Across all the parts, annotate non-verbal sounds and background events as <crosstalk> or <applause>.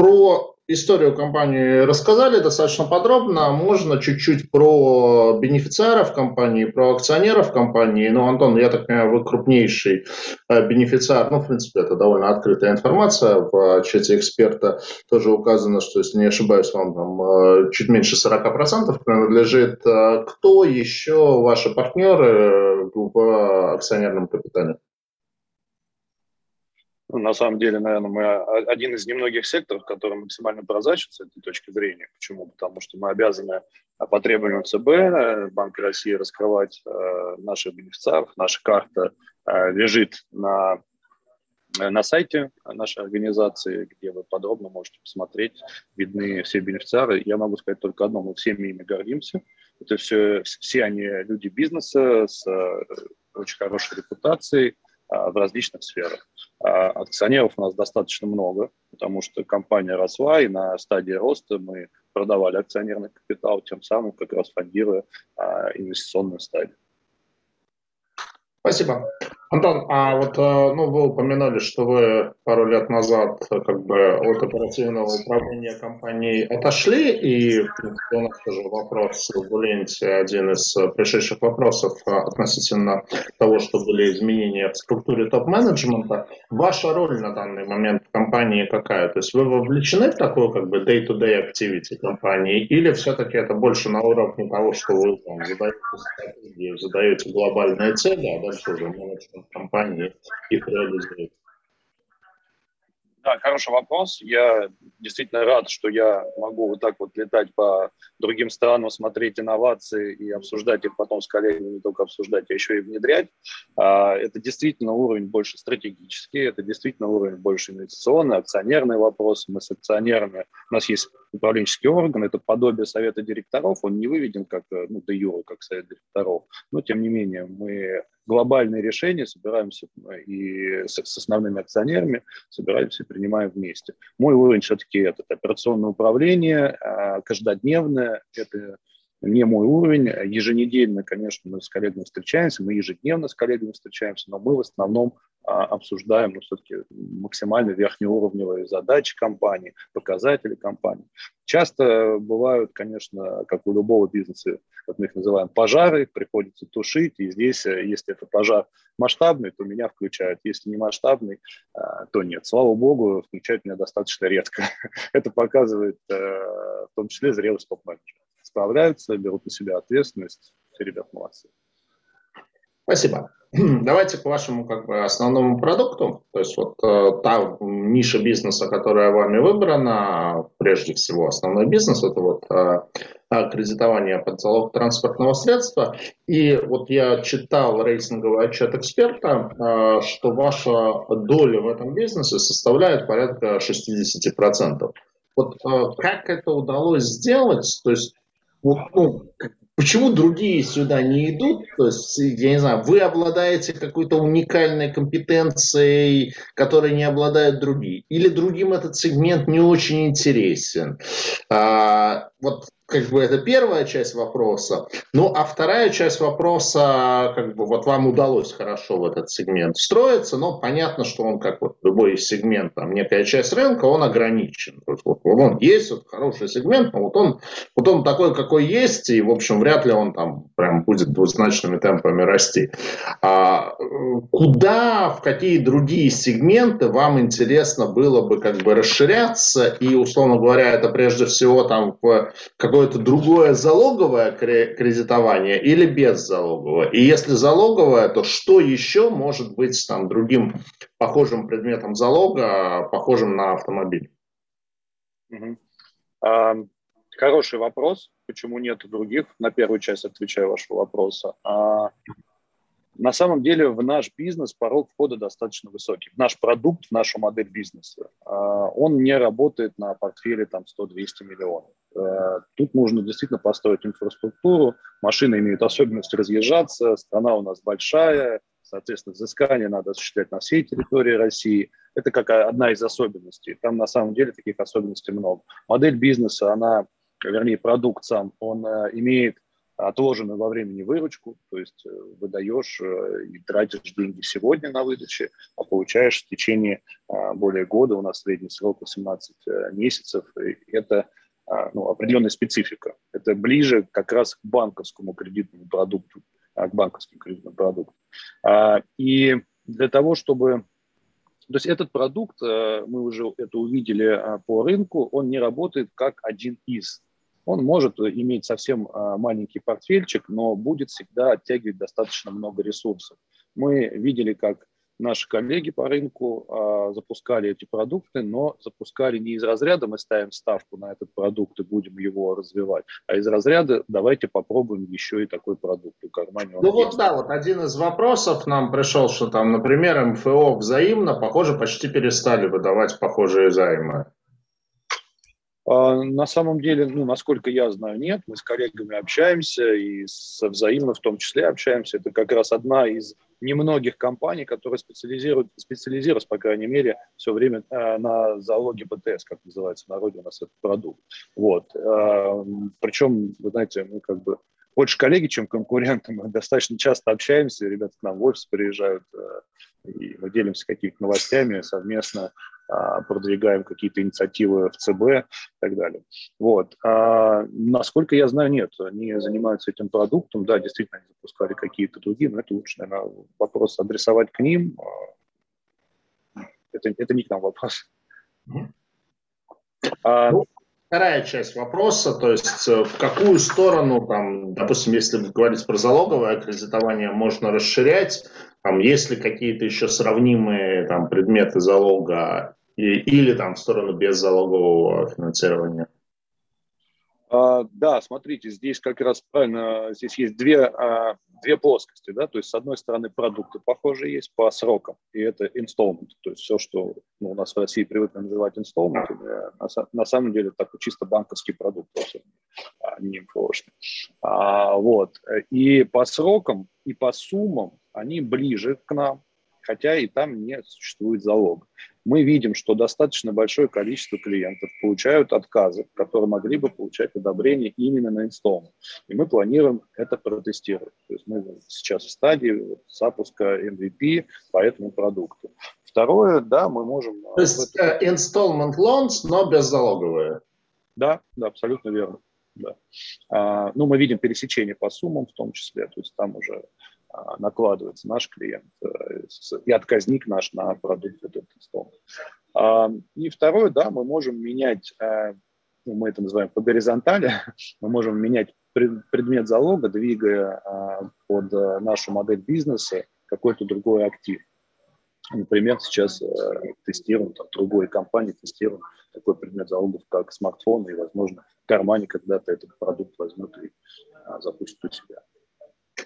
про историю компании рассказали достаточно подробно. Можно чуть-чуть про бенефициаров компании, про акционеров компании. Ну, Антон, я так понимаю, вы крупнейший э, бенефициар. Ну, в принципе, это довольно открытая информация. В чате эксперта тоже указано, что, если не ошибаюсь, вам там э, чуть меньше 40% принадлежит. Э, кто еще ваши партнеры в акционерном капитале? Ну, на самом деле, наверное, мы один из немногих секторов, который максимально прозрачен с этой точки зрения. Почему? Потому что мы обязаны по требованию ЦБ, Банка России, раскрывать э, наших бенефициаров. Наша карта э, лежит на, на сайте нашей организации, где вы подробно можете посмотреть, видны все бенефициары. Я могу сказать только одно, мы всеми ими гордимся. Это все, все они люди бизнеса с э, очень хорошей репутацией, а, в различных сферах. А акционеров у нас достаточно много, потому что компания росла, и на стадии роста мы продавали акционерный капитал, тем самым как раз фондируя а, инвестиционную стадию. Спасибо. Антон, а вот э, ну, вы упоминали, что вы пару лет назад э, как бы от оперативного управления компанией отошли, и у нас тоже вопрос в ленте, один из пришедших вопросов э, относительно того, что были изменения в структуре топ-менеджмента. Ваша роль на данный момент в компании какая? То есть вы вовлечены в такую как бы day-to-day activity компании, или все-таки это больше на уровне того, что вы там, задаете задаете глобальные цели, а уже менеджмент компании их реализует? Да, хороший вопрос. Я действительно рад, что я могу вот так вот летать по другим странам, смотреть инновации и обсуждать их потом с коллегами, не только обсуждать, а еще и внедрять. А, это действительно уровень больше стратегический, это действительно уровень больше инвестиционный, акционерный вопрос. Мы с акционерами, у нас есть управленческий орган, это подобие совета директоров, он не выведен как, ну, де юра, как совет директоров, но тем не менее мы глобальные решения собираемся э, и с, с основными акционерами собираемся и принимаем вместе. Мой уровень все-таки это операционное управление, а, каждодневное, это не мой уровень. Еженедельно, конечно, мы с коллегами встречаемся, мы ежедневно с коллегами встречаемся, но мы в основном а, обсуждаем ну, все-таки максимально верхнеуровневые задачи компании, показатели компании. Часто бывают, конечно, как у любого бизнеса, как мы их называем, пожары, приходится тушить, и здесь, э, если это пожар масштабный, то меня включают, если не масштабный, а, то нет. Слава богу, включают меня достаточно редко. <laughs> Это показывает э, в том числе зрелость топ-менеджера справляются, берут на себя ответственность. Все ребят молодцы. Спасибо. <clears throat> Давайте к вашему как бы основному продукту, то есть вот э, та ниша бизнеса, которая вами выбрана, прежде всего основной бизнес, это вот э, кредитование под залог транспортного средства. И вот я читал рейтинговый отчет эксперта, э, что ваша доля в этом бизнесе составляет порядка 60%. Вот э, как это удалось сделать? То есть вот, ну, почему другие сюда не идут? То есть, я не знаю, вы обладаете какой-то уникальной компетенцией, которой не обладают другие, или другим этот сегмент не очень интересен. А, вот как бы это первая часть вопроса. Ну, а вторая часть вопроса, как бы вот вам удалось хорошо в этот сегмент встроиться, но понятно, что он, как вот любой сегмент, там некая часть рынка, он ограничен. То есть, вот, он есть, вот хороший сегмент, но вот он, вот он такой, какой есть, и, в общем, вряд ли он там прям будет двузначными темпами расти. А куда, в какие другие сегменты вам интересно было бы как бы расширяться, и, условно говоря, это прежде всего там в какой какое-то другое залоговое кредитование или беззалоговое? И если залоговое, то что еще может быть там другим похожим предметом залога, похожим на автомобиль? Угу. А, хороший вопрос. Почему нет других? На первую часть отвечаю вашего вопроса. А, на самом деле в наш бизнес порог входа достаточно высокий. В наш продукт, в нашу модель бизнеса, а, он не работает на портфеле там 100-200 миллионов. Э, тут нужно действительно построить инфраструктуру, машины имеют особенность разъезжаться, страна у нас большая, соответственно, взыскание надо осуществлять на всей территории России. Это как одна из особенностей. Там на самом деле таких особенностей много. Модель бизнеса, она, вернее, продукт сам, он э, имеет отложенную во времени выручку, то есть э, выдаешь и тратишь деньги сегодня на выдаче, а получаешь в течение более года, у нас средний срок 18 э, месяцев, и это ну, определенная специфика. Это ближе как раз к банковскому кредитному продукту, а, к банковским кредитным продуктам. И для того, чтобы то есть этот продукт, мы уже это увидели по рынку, он не работает как один из он может иметь совсем а, маленький портфельчик, но будет всегда оттягивать достаточно много ресурсов. Мы видели, как наши коллеги по рынку а, запускали эти продукты, но запускали не из разряда мы ставим ставку на этот продукт и будем его развивать, а из разряда давайте попробуем еще и такой продукт у кармане. Ну вот да, вот один из вопросов нам пришел, что там, например, МФО взаимно, похоже, почти перестали выдавать похожие займы. А, на самом деле, ну, насколько я знаю, нет. Мы с коллегами общаемся и со взаимно в том числе общаемся. Это как раз одна из немногих компаний, которые специализируют, специализируются, по крайней мере, все время э, на залоге БТС, как называется в народе у нас этот продукт. Вот. Э, причем, вы знаете, мы как бы больше коллеги, чем конкуренты. Мы достаточно часто общаемся, ребята к нам в офис приезжают, э, и мы делимся какими-то новостями совместно. А, продвигаем какие-то инициативы в ЦБ и так далее. Вот. А, насколько я знаю, нет, они занимаются этим продуктом, да, действительно, они запускали какие-то другие, но это лучше, наверное, вопрос адресовать к ним. А, это, это не к нам вопрос. А, ну, вторая часть вопроса, то есть э, в какую сторону, там, допустим, если говорить про залоговое кредитование, можно расширять, там, есть ли какие-то еще сравнимые там, предметы залога и, или там в сторону беззалогового финансирования? А, да, смотрите, здесь как раз правильно, здесь есть две, а, две плоскости, да, то есть с одной стороны продукты похожие есть по срокам, и это installment, то есть все, что ну, у нас в России привыкли называть installment, на, на самом деле такой чисто банковский продукт, а не МФОшный. А, вот, и по срокам, и по суммам они ближе к нам, хотя и там не существует залога. Мы видим, что достаточно большое количество клиентов получают отказы, которые могли бы получать одобрение именно на инсталмент. И мы планируем это протестировать. То есть мы сейчас в стадии запуска MVP по этому продукту. Второе, да, мы можем... Э, То есть uh, installment loans, но беззалоговые. Да, да, абсолютно верно. Да. А, ну, мы видим пересечение по суммам в том числе, то есть там уже а, накладывается наш клиент э, и отказник наш на продукт этот стол. А, и второе, да, мы можем менять, э, ну, мы это называем по горизонтали, <laughs> мы можем менять предмет залога, двигая а, под э, нашу модель бизнеса какой-то другой актив. Например, сейчас тестируем, там, другой компании тестируем такой предмет залогов, как смартфон, и, возможно, в кармане когда-то этот продукт возьмут и запустят у себя.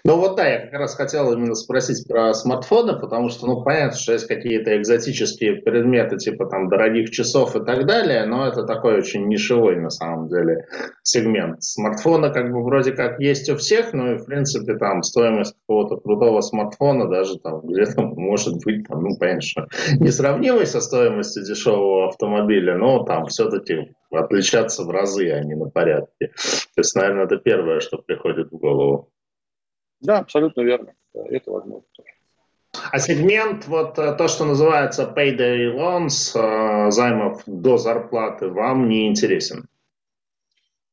Ну вот да, я как раз хотел именно спросить про смартфоны, потому что, ну, понятно, что есть какие-то экзотические предметы, типа там дорогих часов и так далее, но это такой очень нишевой, на самом деле, сегмент. Смартфоны как бы вроде как есть у всех, но и, в принципе, там стоимость какого-то крутого смартфона даже там где-то может быть, там, ну, понятно, что несравнимой со стоимостью дешевого автомобиля, но там все-таки отличаться в разы, а не на порядке. То есть, наверное, это первое, что приходит в голову. Да, абсолютно верно. Это возможно А сегмент, вот э, то, что называется payday loans, э, займов до зарплаты, вам не интересен?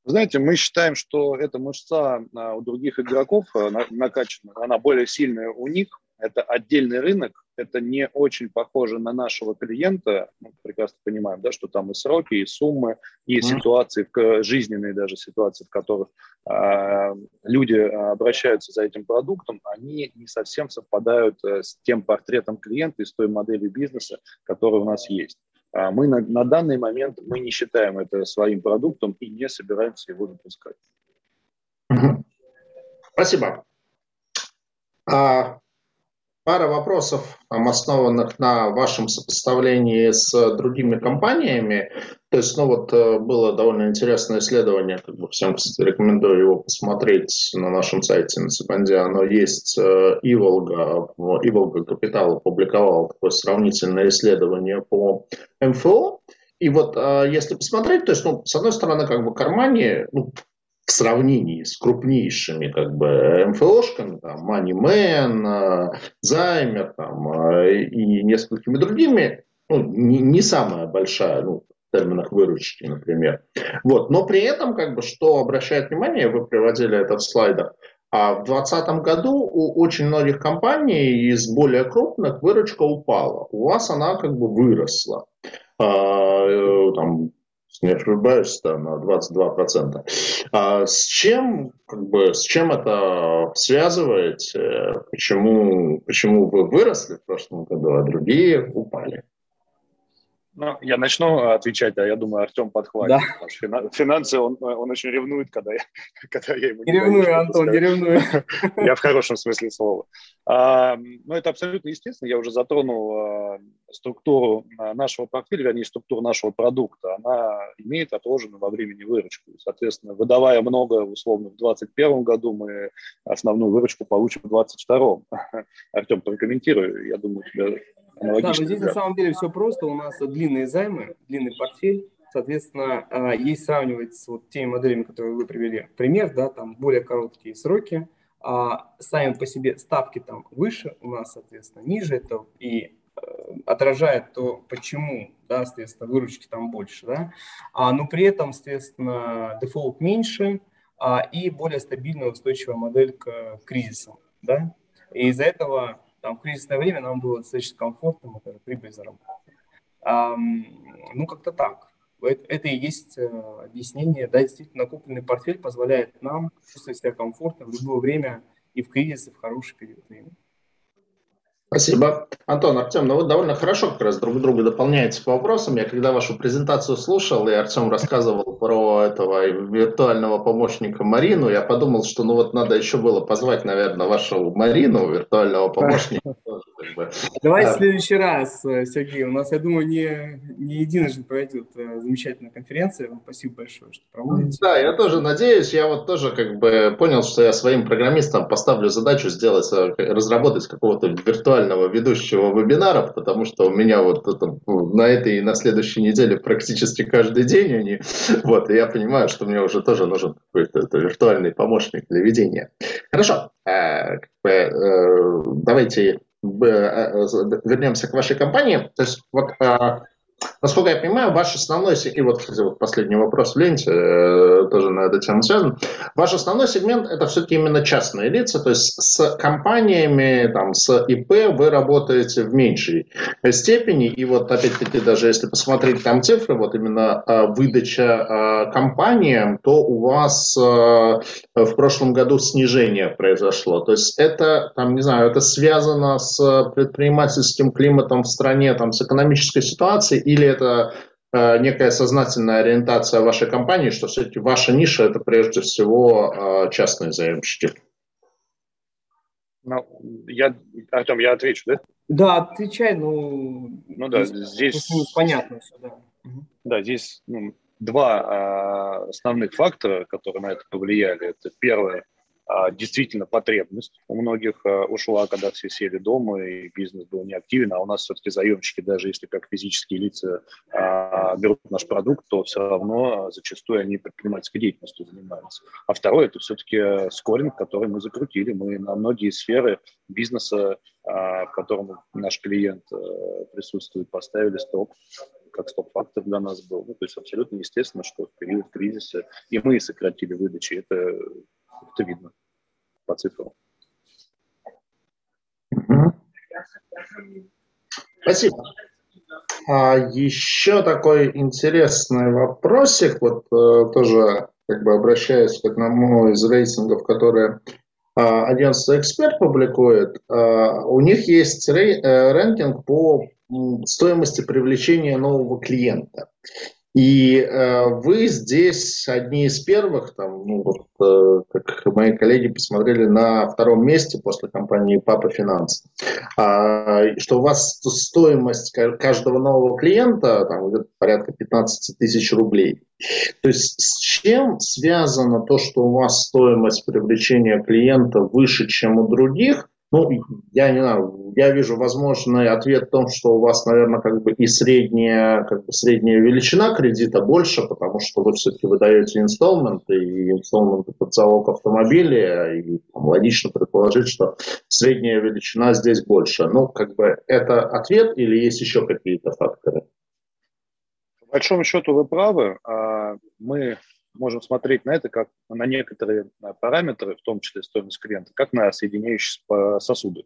Знаете, мы считаем, что эта мышца а, у других игроков э, накачана, она более сильная у них, это отдельный рынок, это не очень похоже на нашего клиента. Мы прекрасно понимаем, да, что там и сроки, и суммы, и mm-hmm. ситуации, жизненные даже ситуации, в которых э, люди обращаются за этим продуктом, они не совсем совпадают э, с тем портретом клиента и с той моделью бизнеса, которая у нас есть. А мы на, на данный момент мы не считаем это своим продуктом и не собираемся его запускать. Спасибо. А, пара вопросов, основанных на вашем сопоставлении с другими компаниями. То есть, ну вот э, было довольно интересное исследование, как бы всем, рекомендую его посмотреть на нашем сайте на Секунде. Оно есть. Э, Иволга, Иволга Капитал опубликовал такое сравнительное исследование по МФО. И вот э, если посмотреть, то есть, ну, с одной стороны, как бы кармане, ну, сравнении с крупнейшими как бы МФОшками, там, Moneyman, Займер там, и несколькими другими, ну, не, не самая большая, ну, в терминах выручки, например. Вот. Но при этом, как бы, что обращает внимание, вы приводили это в слайдах, а в 2020 году у очень многих компаний из более крупных выручка упала. У вас она как бы выросла. А, э, там, не ошибаюсь, да, на 22%. А с чем, как бы, с чем это связываете? Почему, почему вы выросли в прошлом году, а другие упали? Ну, я начну отвечать, а я думаю, Артем подхватит. Да. Финансы, он, он очень ревнует, когда я, <laughs> когда я ему не ревную, Антон, не ревную. <laughs> Я в хорошем смысле слова. А, ну, это абсолютно естественно. Я уже затронул а, структуру а, нашего портфеля, вернее, структуру нашего продукта. Она имеет отложенную во времени выручку. Соответственно, выдавая много, условно, в 2021 году, мы основную выручку получим в 2022. <laughs> Артем, прокомментируй. Я думаю, у тебя да, но здесь на самом деле все просто. У нас длинные займы, длинный портфель. Соответственно, а, есть сравнивать с вот теми моделями, которые вы привели. Пример, да, там более короткие сроки, а сами по себе ставки там выше, у нас, соответственно, ниже это и э, отражает то, почему, да, соответственно, выручки там больше, да, а, но при этом, соответственно, дефолт меньше а, и более стабильная, устойчивая модель к кризисам, да, и из-за этого там, в кризисное время нам было достаточно комфортно, мы даже прибыль заработали. А, ну, как-то так. Это, и есть э, объяснение. Да, действительно, накопленный портфель позволяет нам чувствовать себя комфортно в любое время и в кризис, и в хороший период времени. Спасибо. Антон, Артем, ну вы довольно хорошо как раз друг друга дополняете по вопросам. Я когда вашу презентацию слушал, и Артем рассказывал про этого виртуального помощника Марину, я подумал, что ну вот надо еще было позвать, наверное, вашу Марину, виртуального помощника. Давайте в следующий раз, э, Сергей. У нас, я думаю, не, не единожды пройдет э, замечательная конференция. Вам спасибо большое, что проводите. Да, я тоже надеюсь. Я вот тоже как бы понял, что я своим программистам поставлю задачу сделать, э, разработать какого-то виртуального виртуального ведущего вебинаров, потому что у меня вот это, на этой и на следующей неделе практически каждый день они, <laughs> вот, и я понимаю, что мне уже тоже нужен какой-то виртуальный помощник для ведения. Хорошо, э, э, давайте э, вернемся к вашей компании. То есть вот Насколько я понимаю, ваш основной, и вот, кстати, вот последний вопрос в ленте э, тоже на эту тему связан, ваш основной сегмент это все-таки именно частные лица, то есть с компаниями, там, с ИП вы работаете в меньшей степени, и вот опять-таки даже если посмотреть там цифры, вот именно э, выдача э, компаниям, то у вас в прошлом году снижение произошло, то есть это, там, не знаю, это связано с предпринимательским климатом в стране, там, с экономической ситуацией, или это э, некая сознательная ориентация вашей компании, что все-таки ваша ниша это прежде всего э, частные заемщики? Ну, я, Артем, я отвечу, да? Да, отвечай, ну, ну да, здесь понятно все, да. Да, здесь ну, два э, основных фактора, которые на это повлияли. Это первое а, действительно потребность у многих а, ушла, когда все сели дома и бизнес был неактивен, а у нас все-таки заемщики, даже если как физические лица а, берут наш продукт, то все равно зачастую они предпринимательской деятельностью занимаются. А второе – это все-таки скоринг, который мы закрутили. Мы на многие сферы бизнеса, в котором наш клиент присутствует, поставили стоп как стоп-фактор для нас был. Ну, то есть абсолютно естественно, что в период кризиса и мы сократили выдачи. Это, это видно по цифрам. Спасибо. А еще такой интересный вопросик, вот э, тоже как бы обращаясь к одному из рейтингов, которые э, агентство «Эксперт» публикует, э, у них есть рей, э, рейтинг по стоимости привлечения нового клиента. И э, вы здесь одни из первых, там, ну, вот, э, как мои коллеги посмотрели, на втором месте после компании Папа Финанс. А, что у вас стоимость каждого нового клиента там, порядка 15 тысяч рублей. То есть с чем связано то, что у вас стоимость привлечения клиента выше, чем у других? Ну, я не знаю, я вижу возможный ответ в том, что у вас, наверное, как бы и средняя, как бы средняя величина кредита больше, потому что вы все-таки выдаете инсталменты, и инсталменты под залог автомобиля, и там, логично предположить, что средняя величина здесь больше. Ну, как бы это ответ или есть еще какие-то факторы? По большому счету вы правы. А мы можем смотреть на это как на некоторые параметры, в том числе стоимость клиента, как на соединяющие сосуды.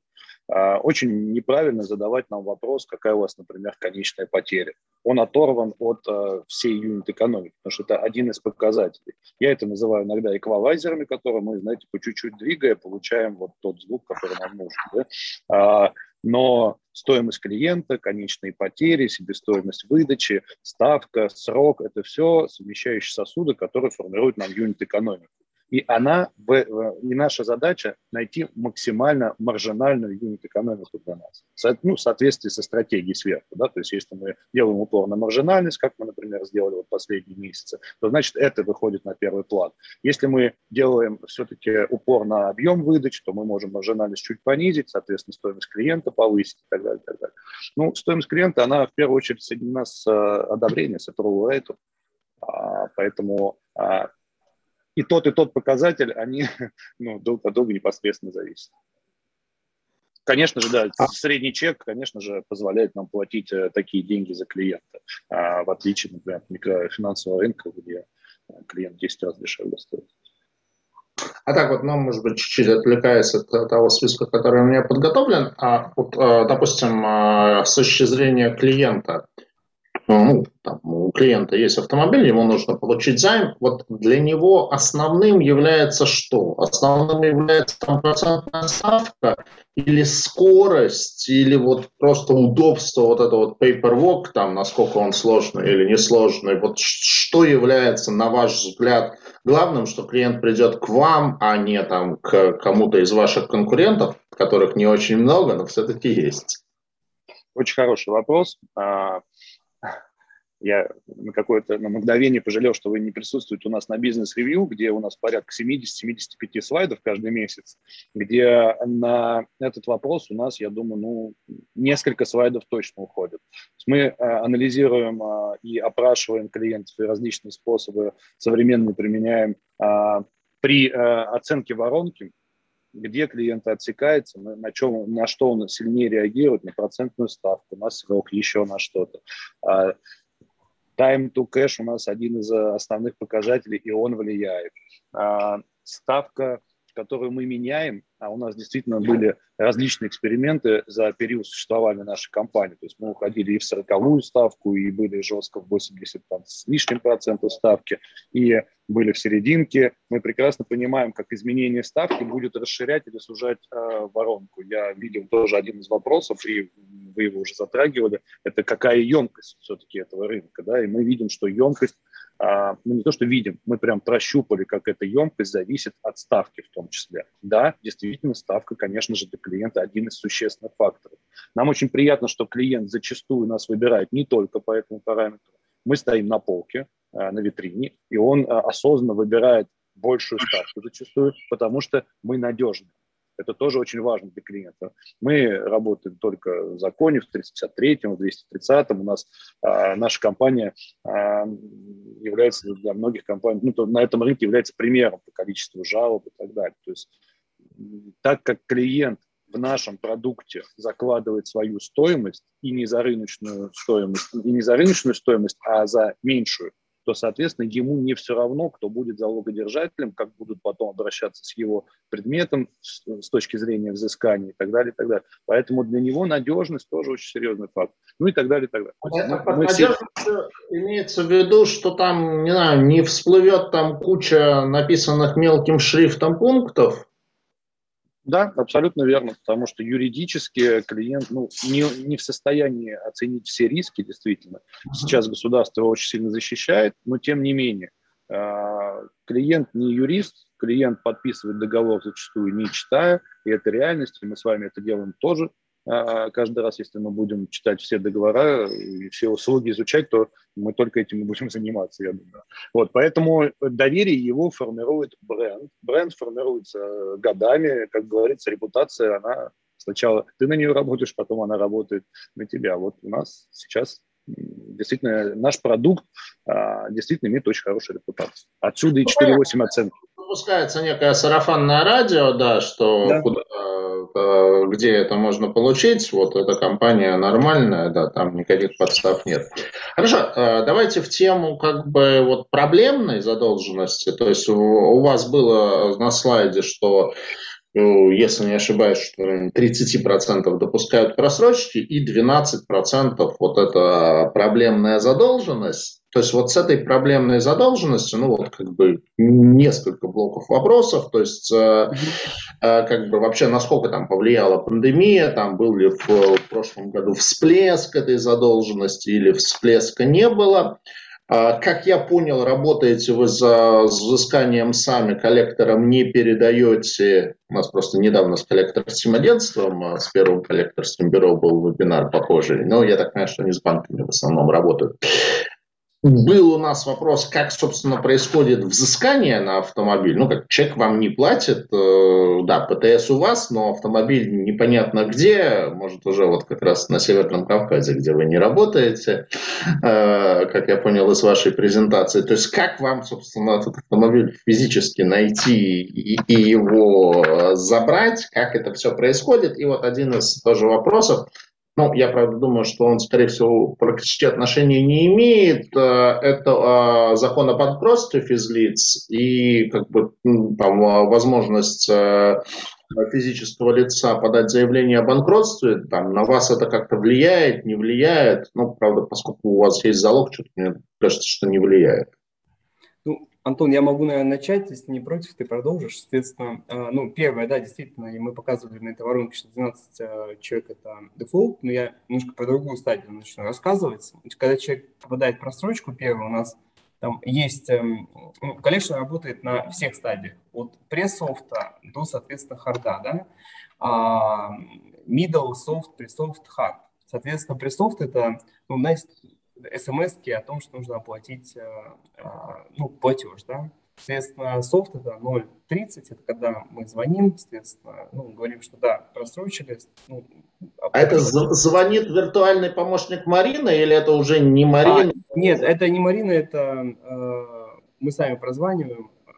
А, очень неправильно задавать нам вопрос, какая у вас, например, конечная потеря. Он оторван от а, всей юнит-экономики, потому что это один из показателей. Я это называю иногда эквалайзерами, которые мы, знаете, по чуть-чуть двигая, получаем вот тот звук, который нам нужен. Да? Но стоимость клиента, конечные потери, себестоимость выдачи, ставка, срок – это все совмещающие сосуды, которые формируют нам юнит-экономику. И она, и наша задача найти максимально маржинальную юнит-экономику для нас. Ну, в соответствии со стратегией сверху. Да? То есть если мы делаем упор на маржинальность, как мы, например, сделали вот последние месяцы, то значит это выходит на первый план. Если мы делаем все-таки упор на объем выдач, то мы можем маржинальность чуть понизить, соответственно, стоимость клиента повысить и так далее. И так далее. Ну, стоимость клиента, она в первую очередь соединена с э, одобрением, с approval rate. А, поэтому а, и тот, и тот показатель, они <laughs> ну, друг от друга непосредственно зависят. Конечно же, да, а средний чек, конечно же, позволяет нам платить э, такие деньги за клиента, а, в отличие, например, от микрофинансового рынка, где э, клиент 10 раз дешевле стоит. А так вот, ну, может быть, чуть-чуть отвлекаясь от того списка, который у меня подготовлен, а вот, э, допустим, с точки зрения клиента, ну, там, у клиента есть автомобиль, ему нужно получить займ, вот для него основным является что? Основным является там процентная ставка или скорость, или вот просто удобство, вот это вот paperwork, там, насколько он сложный или несложный, вот что является, на ваш взгляд, главным, что клиент придет к вам, а не там к кому-то из ваших конкурентов, которых не очень много, но все-таки есть? Очень хороший вопрос. А, я на какое-то на мгновение пожалел, что вы не присутствуете у нас на бизнес-ревью, где у нас порядка 70-75 слайдов каждый месяц, где на этот вопрос у нас, я думаю, ну, несколько слайдов точно уходит. Мы э, анализируем э, и опрашиваем клиентов, и различные способы современные применяем э, при оценке воронки, где клиент отсекается, на, чем, на что он сильнее реагирует, на процентную ставку, на срок, еще на что-то. Time to cash у нас один из э, основных показателей, и он влияет. А, ставка, которую мы меняем, а у нас действительно были различные эксперименты за период существования нашей компании. То есть мы уходили и в 40 ставку, и были жестко в 80 там, с лишним процентов ставки, и были в серединке. Мы прекрасно понимаем, как изменение ставки будет расширять или сужать э, воронку. Я видел тоже один из вопросов, и вы его уже затрагивали, это какая емкость все-таки этого рынка. Да? И мы видим, что емкость ну не то, что видим, мы прям прощупали, как эта емкость зависит от ставки в том числе. Да, действительно, ставка, конечно же, для клиента один из существенных факторов. Нам очень приятно, что клиент зачастую нас выбирает не только по этому параметру. Мы стоим на полке, а, на витрине, и он а, осознанно выбирает большую ставку зачастую, потому что мы надежны. Это тоже очень важно для клиента. Мы работаем только в законе, в 353-м, в 230-м. У нас а, наша компания а, является для многих компаний, ну, то на этом рынке является примером по количеству жалоб и так далее. То есть так как клиент в нашем продукте закладывает свою стоимость и не за рыночную стоимость, и не за рыночную стоимость, а за меньшую, то, соответственно, ему не все равно, кто будет залогодержателем, как будут потом обращаться с его предметом с, точки зрения взыскания и так далее, и так далее. Поэтому для него надежность тоже очень серьезный факт. Ну и так далее, и так далее. А, мы, мы все... имеется в виду, что там, не знаю, не всплывет там куча написанных мелким шрифтом пунктов, да, абсолютно верно, потому что юридически клиент ну, не, не в состоянии оценить все риски, действительно. Сейчас государство его очень сильно защищает, но тем не менее, а, клиент не юрист, клиент подписывает договор зачастую не читая, и это реальность, и мы с вами это делаем тоже каждый раз, если мы будем читать все договора и все услуги изучать, то мы только этим и будем <laughs> заниматься, я думаю. Вот, поэтому доверие его формирует бренд. Бренд формируется годами, как говорится, репутация, она сначала ты на нее работаешь, потом она работает на тебя. Вот у нас сейчас действительно наш продукт а, действительно имеет очень хорошую репутацию. Отсюда и 4,8 ну, оценки. Выпускается некое сарафанное радио, да, что да. Куда, э, где это можно получить, вот эта компания нормальная, да, там никаких подстав нет. Хорошо, э, давайте в тему как бы вот проблемной задолженности, то есть у вас было на слайде, что ну, если не ошибаюсь, что 30% допускают просрочки и 12% вот эта проблемная задолженность. То есть вот с этой проблемной задолженностью, ну вот как бы несколько блоков вопросов, то есть э, э, как бы вообще насколько там повлияла пандемия, там был ли в, в прошлом году всплеск этой задолженности или всплеска не было. Как я понял, работаете вы за взысканием сами, коллектором не передаете. У нас просто недавно с коллекторским агентством, а, с первым коллекторским бюро был вебинар похожий. Но я так понимаю, что они с банками в основном работают. Был у нас вопрос, как, собственно, происходит взыскание на автомобиль. Ну, как чек вам не платит, э, да, ПТС у вас, но автомобиль непонятно где, может, уже вот как раз на Северном Кавказе, где вы не работаете, э, как я понял из вашей презентации. То есть, как вам, собственно, этот автомобиль физически найти и, и его забрать, как это все происходит. И вот один из тоже вопросов, ну, я, правда, думаю, что он, скорее всего, практически отношения не имеет. Э, это э, закон о банкротстве физлиц и как бы там э, возможность физического лица подать заявление о банкротстве, там, на вас это как-то влияет, не влияет. Ну, правда, поскольку у вас есть залог, что-то мне кажется, что не влияет. Антон, я могу, наверное, начать, если не против, ты продолжишь. Соответственно, а, ну, первое, да, действительно, и мы показывали на этой воронке, что 12 а, человек – это дефолт, но я немножко про другую стадию начну рассказывать. Когда человек попадает в просрочку, первое, у нас там есть, эм, ну, коллекция работает на всех стадиях, от пресс-софта до, соответственно, харда, да, а middle, soft, pre-soft, hard. Соответственно, пресс-софт – это, ну, знаете, смс о том, что нужно оплатить э, э, ну, платеж, да. Соответственно, софт это 0.30, это когда мы звоним, соответственно, ну, говорим, что да, просрочили. Ну, а это звонит виртуальный помощник Марины или это уже не Марина? А, нет, это не Марина, это э, мы сами прозваниваем, э,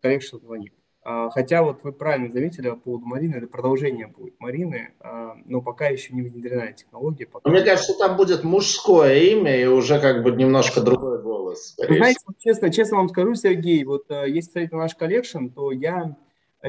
collection звонит. А, хотя вот вы правильно заметили по поводу Марины, это продолжение будет Марины, а, но пока еще не внедрена технология. Пока... Мне кажется, там будет мужское имя и уже как бы немножко другой голос. знаете, честно, честно вам скажу, Сергей, вот э, если смотреть на наш collection, то я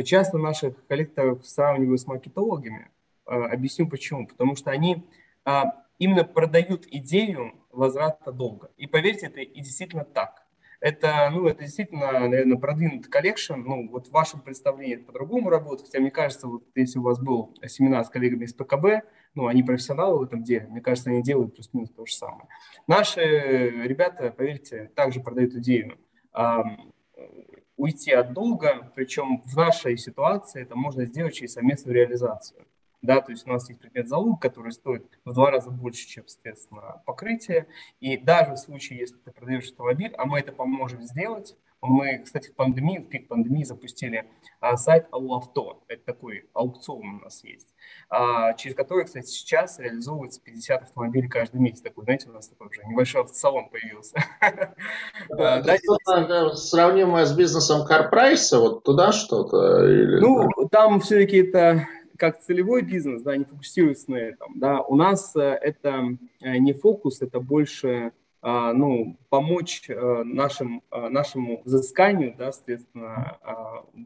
часто наших коллекторов сравниваю с маркетологами. Э, объясню почему. Потому что они а, именно продают идею возврата долга. И поверьте, это и действительно так. Это, ну, это действительно, наверное, продвинутый collection. Ну, вот в вашем представлении это по-другому работает. Хотя, мне кажется, вот если у вас был семинар с коллегами из ПКБ, ну, они профессионалы в этом деле, мне кажется, они делают плюс-минус то же самое. Наши ребята, поверьте, также продают идею эм, уйти от долга, причем в нашей ситуации это можно сделать через совместную реализацию да, то есть у нас есть предмет залог, который стоит в два раза больше, чем, соответственно, покрытие, и даже в случае, если ты продаешь автомобиль, а мы это поможем сделать, мы, кстати, в пандемии, в пик пандемии запустили а, сайт Аллавто. Это такой аукцион у нас есть, а, через который, кстати, сейчас реализовывается 50 автомобилей каждый месяц. Такой, знаете, у нас такой уже небольшой автосалон появился. <laughs> Да, да, сравнимое с бизнесом CarPrice, вот туда что-то? Ну, там все-таки это как целевой бизнес, да, не фокусируется на этом, да, у нас э, это э, не фокус, это больше а, ну, помочь э, нашим, нашему взысканию, да, соответственно,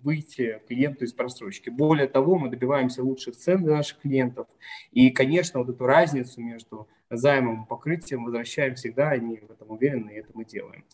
выйти клиенту из просрочки. Более того, мы добиваемся лучших цен для наших клиентов. И, конечно, вот эту разницу между займом, покрытием возвращаем всегда, они в этом уверены, и это мы делаем.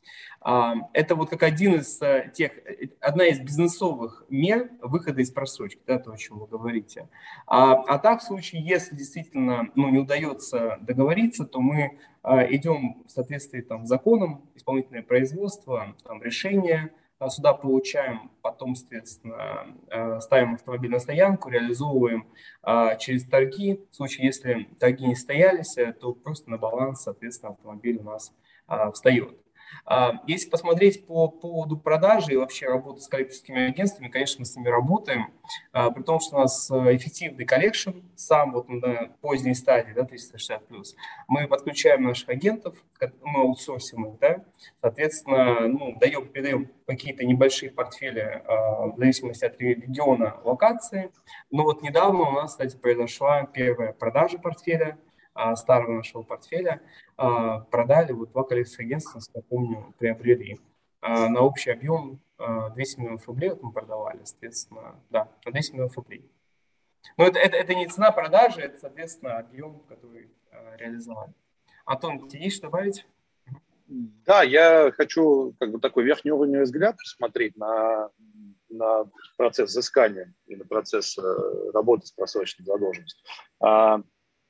А, это вот как один из э, тех, одна из бизнесовых мер выхода из просрочки, да, то, о чем вы говорите. А, а так, в случае, если действительно ну, не удается договориться, то мы а, идем в соответствии там, с законом, исполнительное производство, там, решение, сюда получаем, потом, соответственно, ставим автомобиль на стоянку, реализовываем через торги. В случае, если торги не состоялись, то просто на баланс, соответственно, автомобиль у нас встает. А, если посмотреть по поводу продажи и вообще работы с коллекторскими агентствами, конечно, мы с ними работаем, а, при том, что у нас э, эффективный collection, сам вот на поздней стадии, да, 360+. Мы подключаем наших агентов, мы аутсорсим их, да, соответственно, ну, даем, передаем какие-то небольшие портфели а, в зависимости от региона, локации. Но вот недавно у нас, кстати, произошла первая продажа портфеля – старого нашего портфеля а, продали, вот два коллекции агентства, насколько помню, приобрели а, на общий объем 200 миллионов рублей вот мы продавали, соответственно, да, на 200 миллионов рублей. Но это, это, это не цена продажи, это, соответственно, объем, который реализовали. Антон, тебе есть что добавить? Да, я хочу как бы такой верхний уровень взгляд посмотреть на, на процесс взыскания и на процесс э, работы с просроченной задолженностью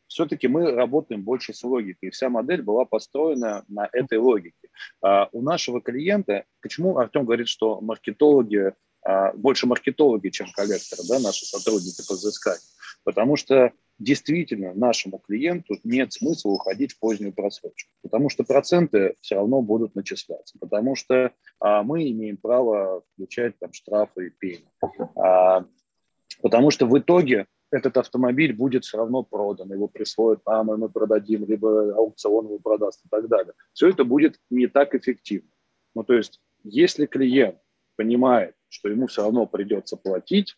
все-таки мы работаем больше с логикой. И вся модель была построена на этой логике. А у нашего клиента, почему Артем говорит, что маркетологи, а, больше маркетологи, чем коллекторы, да, наши сотрудники по? Потому что действительно нашему клиенту нет смысла уходить в позднюю просрочку, потому что проценты все равно будут начисляться, потому что а, мы имеем право включать там штрафы и пени. А, потому что в итоге этот автомобиль будет все равно продан, его присвоят нам, и мы продадим, либо аукцион его продаст и так далее. Все это будет не так эффективно. Ну, то есть, если клиент понимает, что ему все равно придется платить,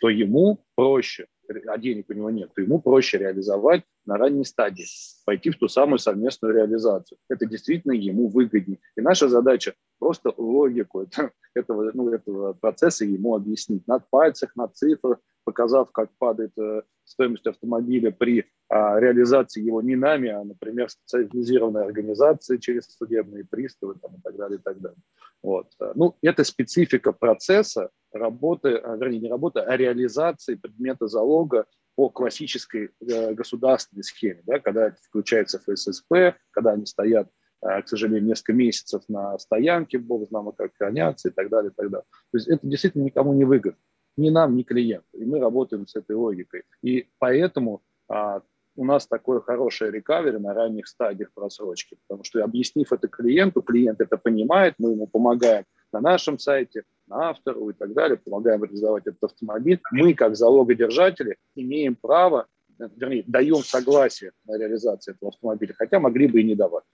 то ему проще, а денег у него нет, то ему проще реализовать на ранней стадии, пойти в ту самую совместную реализацию. Это действительно ему выгоднее. И наша задача просто логику этого, ну, этого процесса ему объяснить на пальцах, на цифрах, показав, как падает э, стоимость автомобиля при а, реализации его не нами, а, например, специализированной организацией через судебные приставы там, и так далее, и так далее. Вот. Ну, это специфика процесса работы, а, вернее, не работы, а реализации предмета залога по классической э, государственной схеме, да, когда включается ФССП, когда они стоят э, к сожалению, несколько месяцев на стоянке, бог знамо как хранятся и так далее, и так далее. То есть это действительно никому не выгодно ни нам, ни клиенту. И мы работаем с этой логикой. И поэтому а, у нас такое хорошее рекавери на ранних стадиях просрочки, потому что объяснив это клиенту, клиент это понимает, мы ему помогаем на нашем сайте, на автору и так далее, помогаем реализовать этот автомобиль. Мы, как залогодержатели, имеем право, вернее, даем согласие на реализацию этого автомобиля, хотя могли бы и не давать.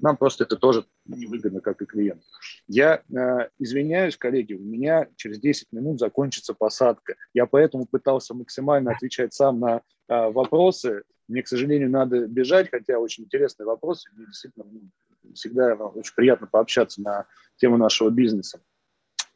Нам просто это тоже невыгодно, как и клиент. Я э, извиняюсь, коллеги, у меня через 10 минут закончится посадка. Я поэтому пытался максимально отвечать сам на э, вопросы. Мне, к сожалению, надо бежать, хотя очень интересные вопросы. Мне действительно ну, всегда очень приятно пообщаться на тему нашего бизнеса.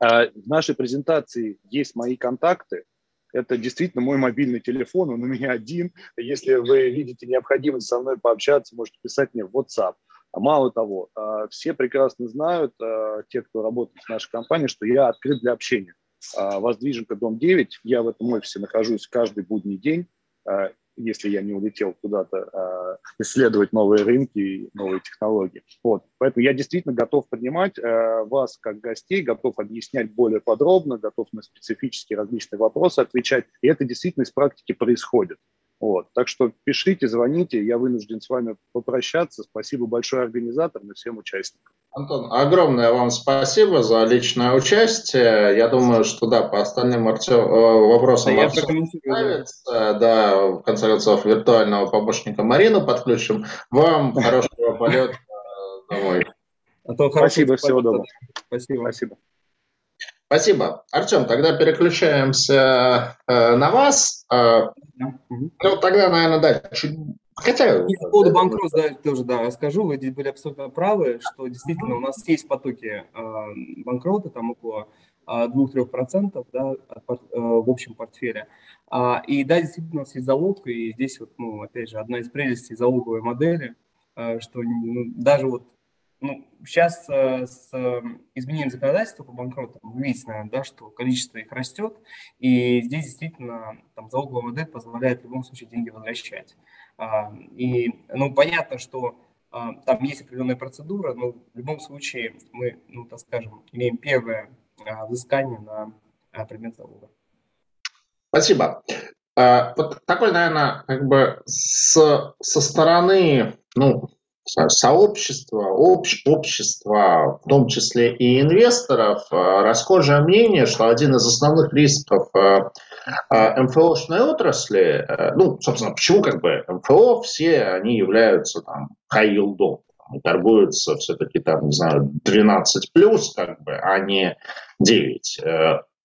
Э, в нашей презентации есть мои контакты. Это действительно мой мобильный телефон, он у меня один. Если вы видите необходимость со мной пообщаться, можете писать мне в WhatsApp. А мало того, а, все прекрасно знают, а, те, кто работает в нашей компании, что я открыт для общения. Воздвиженка, дом 9, я в этом офисе нахожусь каждый будний день, если я не улетел куда-то исследовать новые рынки и новые технологии. Вот. Поэтому я действительно готов принимать вас как гостей, готов объяснять более подробно, готов на специфические различные вопросы отвечать. И это действительно из практики происходит. Вот. Так что пишите, звоните, я вынужден с вами попрощаться. Спасибо большое организаторам и всем участникам. Антон, огромное вам спасибо за личное участие. Я думаю, что да, по остальным Артем, э, вопросам да, справится. Да, в конце концов, виртуального помощника Марину подключим. Вам хорошего полета домой. Антон, Спасибо, всего доброго. Спасибо. Спасибо. Спасибо. Артем, тогда переключаемся э, на вас. Э, ну, тогда, наверное, да, чуть... Хотя... И по поводу банкротства да, тоже, да, расскажу. Вы здесь были абсолютно правы, что действительно у нас есть потоки э, банкрота, там около э, 2-3% да, э, в общем портфеле. А, и да, действительно, у нас есть залог, и здесь вот, ну, опять же, одна из прелестей залоговой модели, э, что ну, даже вот ну, сейчас э, с э, изменением законодательства по банкротам наверное, да, что количество их растет, и здесь действительно там, залоговая модель позволяет в любом случае деньги возвращать. А, и, ну, понятно, что а, там есть определенная процедура, но в любом случае мы, ну, так скажем, имеем первое взыскания на предмет залога. Спасибо. Вот такой, наверное, как бы с, со стороны, ну, сообщества, общ, общества, в том числе и инвесторов, э, расхожее мнение, что один из основных рисков э, э, МФОшной отрасли, ну, собственно, почему как бы МФО все они являются там high-yield торгуются все-таки там, не знаю, 12 плюс, как бы, а не 9.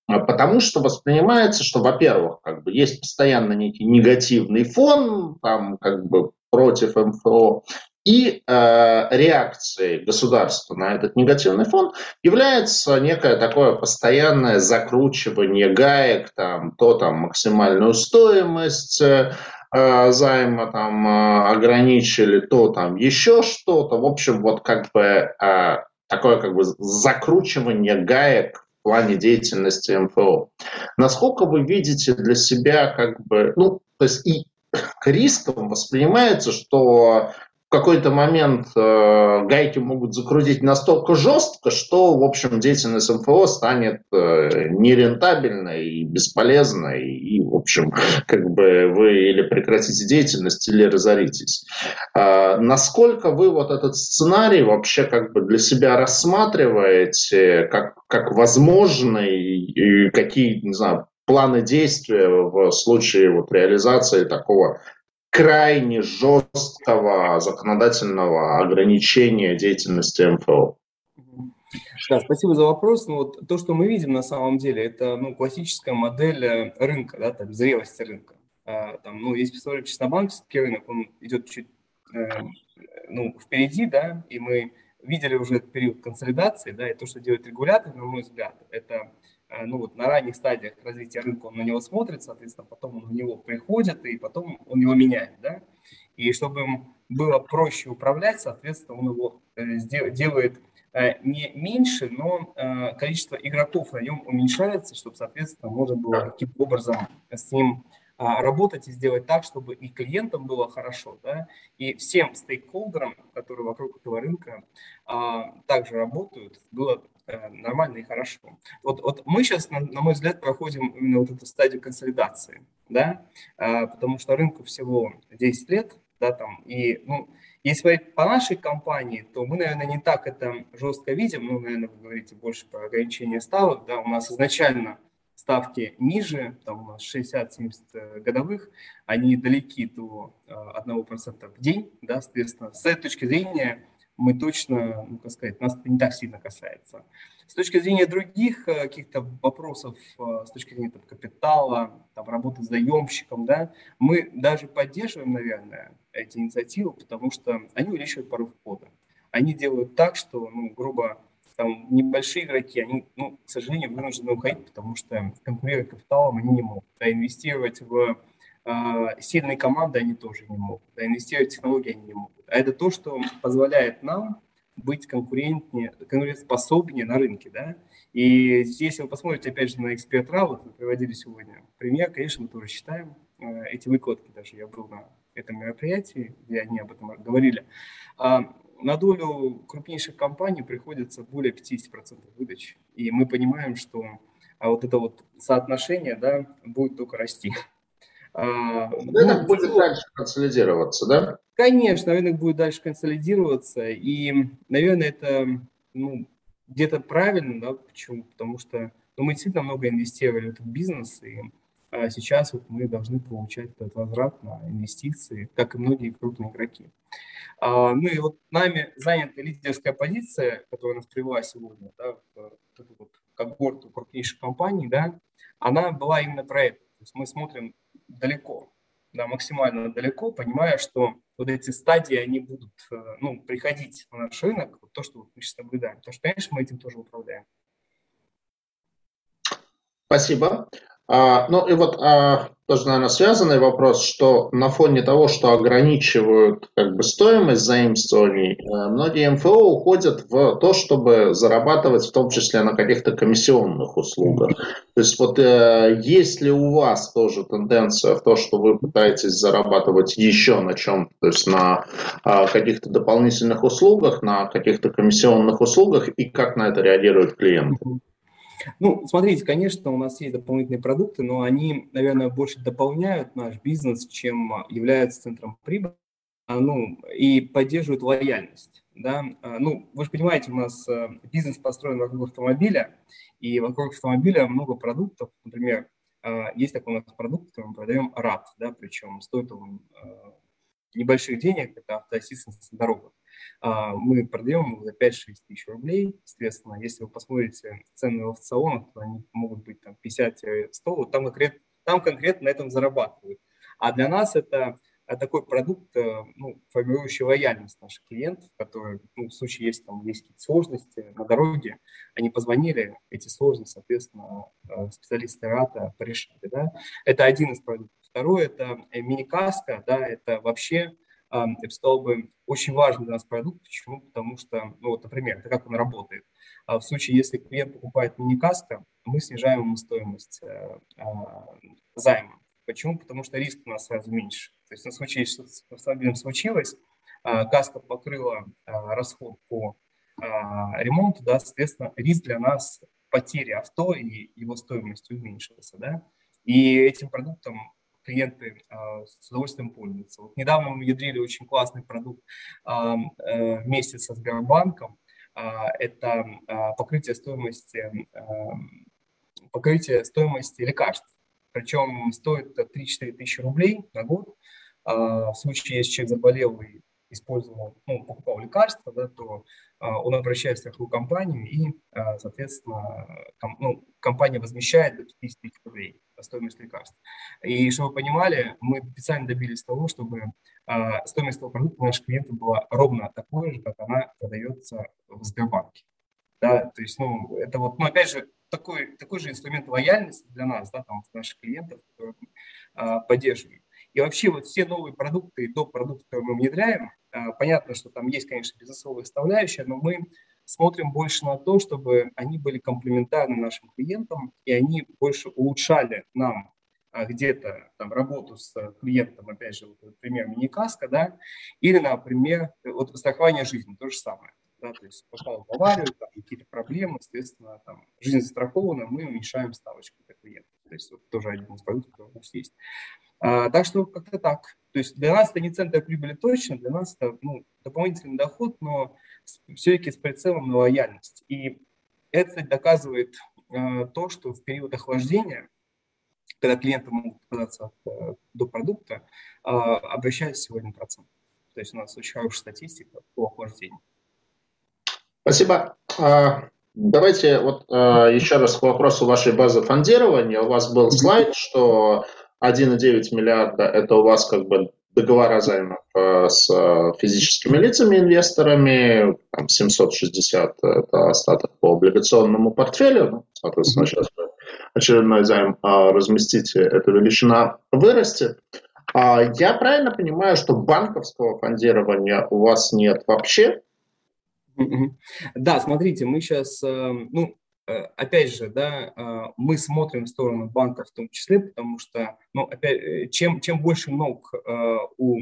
Потому что воспринимается, что, во-первых, как бы есть постоянно некий негативный фон, там, как бы против МФО, и э, реакцией государства на этот негативный фон является некое такое постоянное закручивание гаек, там, то там максимальную стоимость э, займа там э, ограничили, то там еще что-то. В общем, вот как бы э, такое как бы закручивание гаек в плане деятельности МФО. Насколько вы видите для себя как бы, ну, то есть и риском воспринимается, что какой-то момент э, гайки могут закрутить настолько жестко, что, в общем, деятельность МФО станет э, нерентабельной и бесполезной, и, в общем, как бы вы или прекратите деятельность, или разоритесь. Э, насколько вы вот этот сценарий вообще как бы для себя рассматриваете как, как возможный, и какие, не знаю, планы действия в случае вот реализации такого крайне жесткого законодательного ограничения деятельности МФО. Да, спасибо за вопрос. Ну, вот то, что мы видим на самом деле, это ну, классическая модель э, рынка, да, там, зрелости рынка. А, там, ну, если посмотреть честнобанковский рынок, он идет чуть э, ну, впереди, да, и мы видели уже этот период консолидации, да, и то, что делает регулятор, на мой взгляд, это ну вот на ранних стадиях развития рынка он на него смотрит, соответственно, потом он в него приходит, и потом он его меняет, да. И чтобы им было проще управлять, соответственно, он его э, делает э, не меньше, но количество игроков на нем уменьшается, чтобы, соответственно, можно было каким-то образом с ним а, работать и сделать так, чтобы и клиентам было хорошо, да, и всем стейкхолдерам, которые вокруг этого рынка а, также работают, было Э, нормально и хорошо. Вот, вот мы сейчас, на, на мой взгляд, проходим именно вот эту стадию консолидации, да, а, потому что рынку всего 10 лет, да, там, и, ну, если говорить по нашей компании, то мы, наверное, не так это жестко видим, ну, наверное, вы говорите больше про ограничение ставок, да, у нас изначально ставки ниже, там у нас 60-70 э, годовых, они далеки до 1% э, в день, да, соответственно, с этой точки зрения мы точно, ну, как сказать, нас это не так сильно касается. С точки зрения других э, каких-то вопросов, э, с точки зрения там, капитала, там, работы с заемщиком, да, мы даже поддерживаем, наверное, эти инициативы, потому что они увеличивают порог входа. Они делают так, что, ну, грубо, там, небольшие игроки, они, ну, к сожалению, вынуждены уходить, потому что конкурировать капиталом они не могут. Да, инвестировать в э, сильные команды они тоже не могут. Да, инвестировать в технологии они не могут. А это то, что позволяет нам быть конкурентнее, конкурентоспособнее на рынке. Да? И если вы посмотрите, опять же, на эксперт вот вы приводили сегодня пример, конечно, мы тоже считаем э, эти выкладки, даже я был на этом мероприятии, где они об этом говорили, а на долю крупнейших компаний приходится более 50% выдач. И мы понимаем, что а вот это вот соотношение да, будет только расти. Рынок ну, будет дальше консолидироваться, да? Конечно, рынок будет дальше консолидироваться, и, наверное, это ну, где-то правильно, да, почему? Потому что ну, мы действительно много инвестировали в этот бизнес, и а сейчас вот мы должны получать этот возврат на инвестиции, как и многие крупные игроки. А, ну и вот нами занята лидерская позиция, которая нас привела сегодня, да, в, в эту вот когорту крупнейших компаний, да, она была именно про это. То есть мы смотрим далеко, да, максимально далеко, понимая, что вот эти стадии, они будут э, ну, приходить на наш рынок, вот то, что мы сейчас наблюдаем. Потому что, конечно, мы этим тоже управляем. Спасибо. А, ну и вот а, тоже, наверное, связанный вопрос, что на фоне того, что ограничивают как бы стоимость заимствований, э, многие МФО уходят в то, чтобы зарабатывать в том числе на каких-то комиссионных услугах. То есть вот э, есть ли у вас тоже тенденция в то, что вы пытаетесь зарабатывать еще на чем, то есть на э, каких-то дополнительных услугах, на каких-то комиссионных услугах, и как на это реагируют клиенты? Ну, смотрите, конечно, у нас есть дополнительные продукты, но они, наверное, больше дополняют наш бизнес, чем являются центром прибыли, а, ну, и поддерживают лояльность. Да? А, ну, вы же понимаете, у нас э, бизнес построен вокруг автомобиля, и вокруг автомобиля много продуктов. Например, а, есть такой у нас продукт, который мы продаем РАД, да, причем стоит он небольших денег, это автоассистенс на дорогах. А, мы продаем за 5-6 тысяч рублей. Соответственно, если вы посмотрите цены в аукционах, то они могут быть там 50-100, вот там, конкрет, там конкретно на этом зарабатывают. А для нас это такой продукт, э, ну, формирующий лояльность наших клиентов, которые, ну, в случае, если там есть какие-то сложности на дороге, они позвонили, эти сложности, соответственно, э, специалисты РАТа порешали. Да? Это один из продуктов. Второе – это мини-каска, да, это вообще я бы сказал очень важный для нас продукт. Почему? Потому что, ну вот, например, это как он работает. А в случае, если клиент покупает мини-каска, мы снижаем ему стоимость э, а, займа. Почему? Потому что риск у нас сразу меньше. То есть на случай, если с автомобилем случилось, а, каска покрыла расход по ремонту, да, соответственно, риск для нас потери авто и его стоимость уменьшился. Да? И этим продуктом клиенты а, с удовольствием пользуются. Вот недавно мы внедрили очень классный продукт а, э, вместе со Сбербанком. А, это покрытие стоимости, покрытие стоимости лекарств. Причем стоит 3-4 тысячи рублей на год. В случае, если человек заболел и использовал, ну, покупал лекарства, да, то а, он обращается в такую компанию и, а, соответственно, ком, ну, компания возмещает до 50 тысяч рублей стоимость лекарств. И чтобы вы понимали, мы специально добились того, чтобы а, стоимость этого продукта наших клиентов была ровно такой же, как она продается в Сбербанке. Да, то есть, ну, это вот, ну, опять же, такой, такой же инструмент лояльности для нас, да, там, наших клиентов, которые а, поддерживаем. И вообще вот все новые продукты и доп. продукты, которые мы внедряем, понятно, что там есть, конечно, бизнесовая составляющая, но мы смотрим больше на то, чтобы они были комплементарны нашим клиентам, и они больше улучшали нам а, где-то там работу с клиентом, опять же, вот, например, мини-каска, да, или, например, вот страхование жизни, то же самое. Да, то есть попал в аварию, там какие-то проблемы, соответственно, там, жизнь застрахована, мы уменьшаем ставочку для клиента. То есть вот тоже один из продуктов, который у нас есть. А, так что как-то так. То есть для нас это не центр прибыли точно, для нас это ну, дополнительный доход, но все-таки с прицелом на лояльность. И это, кстати, доказывает э, то, что в период охлаждения, когда клиенты могут отказаться от, э, до продукта, э, обращаются всего 1%. То есть у нас очень хорошая статистика по охлаждению. Спасибо. А, давайте вот еще раз к вопросу вашей базы фондирования. У вас был слайд, что 1,9 миллиарда – это у вас как бы договора займов э, с э, физическими лицами, инвесторами, там 760 – это остаток по облигационному портфелю, ну, соответственно, сейчас очередной займ а, разместите, эта величина вырастет. А я правильно понимаю, что банковского фондирования у вас нет вообще? Да, смотрите, мы сейчас, э, ну, опять же, да, а, мы смотрим в сторону банков в том числе, потому что, ну, опять, э, чем, чем больше ног э, у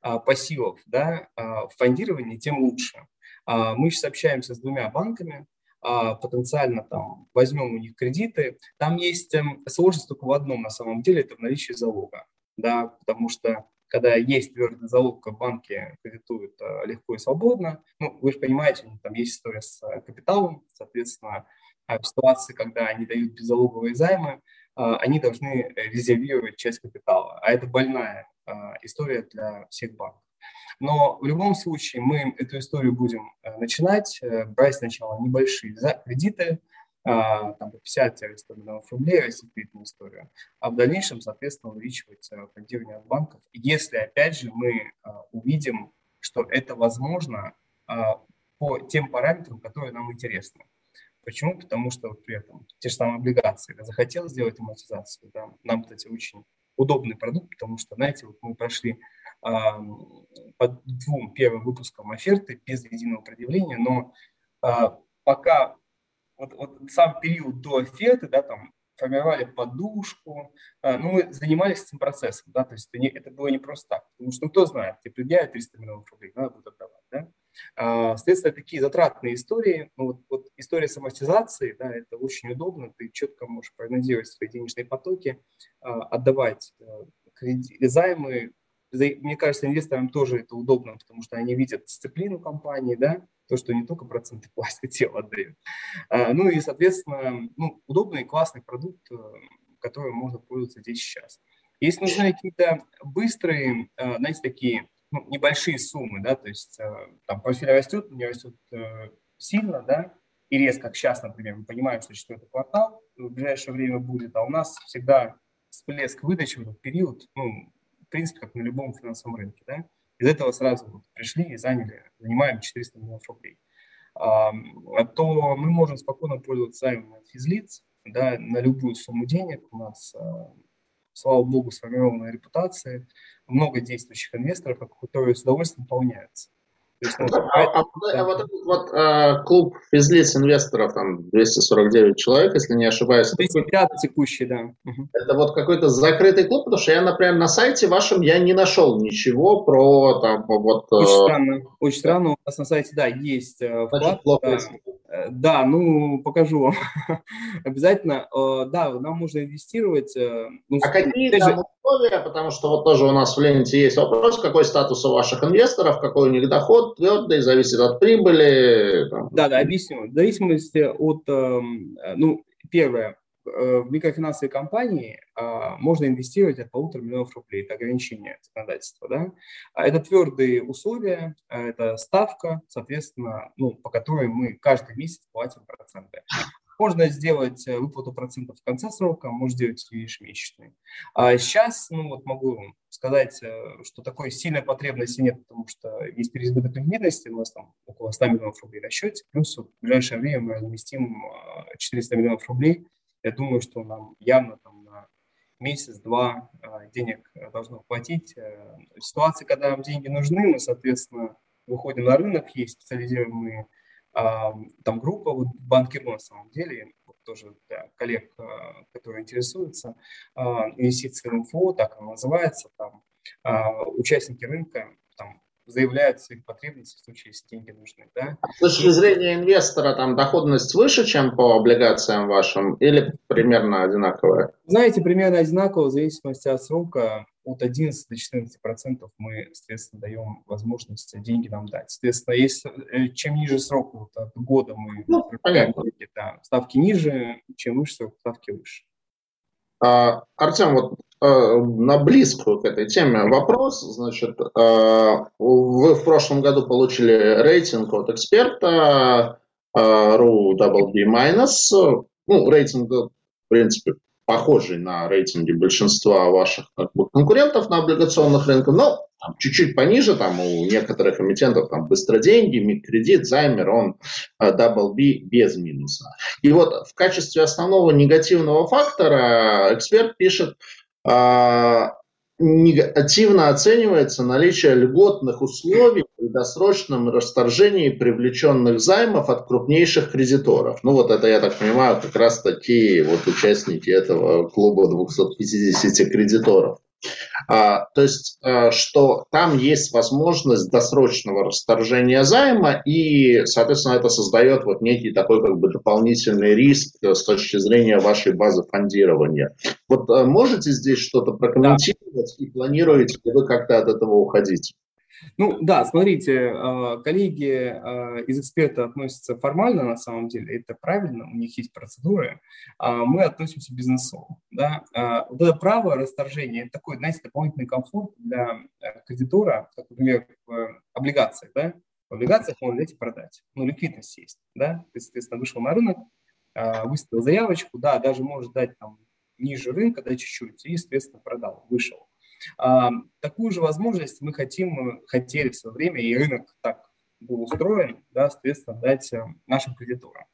а, пассивов да, а, в фондировании, тем лучше. Мы сейчас общаемся с двумя банками, потенциально там возьмем у них кредиты. Там есть эм, сложность только в одном на самом деле, это в наличии залога, да, потому что когда есть твердый залог, банки кредитуют легко и свободно. Ну, вы же понимаете, там есть история с капиталом, соответственно, а в ситуации, когда они дают беззалоговые займы, а, они должны резервировать часть капитала. А это больная а, история для всех банков. Но в любом случае мы эту историю будем э, начинать, э, брать сначала небольшие кредиты, там, 50-100 миллионов рублей, если кредитную историю, а в дальнейшем, соответственно, увеличивать фондирование от банков, если, опять же, мы увидим, что это возможно по тем параметрам, которые нам интересны. Почему? Потому что вот при этом те же самые облигации, я захотел сделать амортизацию, да, нам, кстати, очень удобный продукт, потому что, знаете, вот мы прошли э, по двум первым выпускам оферты без единого предъявления, но э, пока вот, вот сам период до оферты, да, там формировали подушку, э, ну, мы занимались этим процессом, да, то есть это, не, это было не просто так, потому что, ну, кто знает, тебе предъявят 300 миллионов рублей, надо будет отдавать, да. Соответственно, такие затратные истории, ну, вот, вот история с амортизацией, да, это очень удобно, ты четко можешь прогнозировать свои денежные потоки, отдавать кредит, займы. Мне кажется, инвесторам тоже это удобно, потому что они видят дисциплину компании, да, то, что не только проценты <laughs> пластик тело отдают. Ну и, соответственно, ну, удобный, классный продукт, которым можно пользоваться здесь сейчас. Если нужны какие-то быстрые, знаете, такие ну, небольшие суммы, да, то есть э, там портфель растет, не растет сильно, да, и резко, как сейчас, например, мы понимаем, что четвертый квартал в ближайшее время будет, а у нас всегда всплеск выдачи в этот период, ну, в принципе, как на любом финансовом рынке, да, из этого сразу вот пришли и заняли, занимаем 400 миллионов рублей. А, то мы можем спокойно пользоваться займами от физлиц, да, на любую сумму денег. У нас, а, слава богу, сформированная репутация, много действующих инвесторов, которые с удовольствием. Есть, ну, а, а, а вот этот вот а, клуб физлиц инвесторов, там 249 человек, если не ошибаюсь. 205 текущий, да. Это вот какой-то закрытый клуб, потому что я, например, на сайте вашем я не нашел ничего про там вот... Очень э... странно, очень странно. У нас на сайте, да, есть э, вклад. Значит, Э, да, ну, покажу вам <laughs> обязательно. Э, да, нам можно инвестировать. Э, ну, а какие же... там условия? Потому что вот тоже у нас в ленте есть вопрос, какой статус у ваших инвесторов, какой у них доход твердый, зависит от прибыли. Там. Да, да, объясню. В зависимости от, эм, ну, первое, Э, в микрофинансовые компании а, можно инвестировать от полутора миллионов рублей. Это ограничение законодательства. Да? А это твердые условия, а, это ставка, соответственно, ну, по которой мы каждый месяц платим проценты. Можно сделать э, выплату процентов в конце срока, можно сделать ежемесячный. А сейчас, ну вот могу сказать, э, что такой сильной потребности нет, потому что есть переизбыток ликвидности, у нас там около 100 миллионов рублей в расчете, плюс в ближайшее время мы разместим 400 миллионов рублей я думаю, что нам явно там на месяц-два а, денег должно хватить. Э, ситуации, когда нам деньги нужны, мы, соответственно, выходим на рынок, есть специализированные а, там группа, вот банкиру на самом деле, тоже для коллег, а, которые интересуются, инвестиции в МФО, так оно называется, там участники рынка заявляют свои потребности в случае, если деньги нужны. Да? С точки зрения инвестора, там доходность выше, чем по облигациям вашим, или примерно одинаковая? Знаете, примерно одинаково, в зависимости от срока, от 11 до 14 процентов мы, соответственно, даем возможность деньги нам дать. Соответственно, если, э, чем ниже срок, вот от года мы ну, деньги, да, ставки ниже, чем выше срок, ставки выше. А, Артем, вот на близкую к этой теме вопрос. Значит, э, вы в прошлом году получили рейтинг от эксперта э, RU Double B minus. Ну, рейтинг, в принципе, похожий на рейтинги большинства ваших как бы, конкурентов на облигационных рынках, но там, чуть-чуть пониже, там у некоторых эмитентов там быстро деньги, кредит, займер, он double B без минуса. И вот в качестве основного негативного фактора эксперт пишет негативно оценивается наличие льготных условий при досрочном расторжении привлеченных займов от крупнейших кредиторов. Ну вот это, я так понимаю, как раз такие вот участники этого клуба 250 кредиторов. А, то есть, а, что там есть возможность досрочного расторжения займа, и, соответственно, это создает вот некий такой как бы дополнительный риск с точки зрения вашей базы фондирования. Вот а, можете здесь что-то прокомментировать да. и планируете ли вы как-то от этого уходить? Ну да, смотрите, э, коллеги э, из эксперта относятся формально на самом деле, это правильно, у них есть процедуры, а мы относимся бизнесово. Да? Э, вот это право расторжения, это такой, знаете, дополнительный комфорт для кредитора, как, например, в облигациях. Да? В облигациях можно взять и продать, но ликвидность есть. Да? Ты, соответственно, вышел на рынок, выставил заявочку, да, даже может дать там ниже рынка, да, чуть-чуть, и, соответственно, продал, вышел. Такую же возможность мы хотим, хотели в свое время, и рынок так был устроен, да, соответственно, дать э, нашим кредиторам.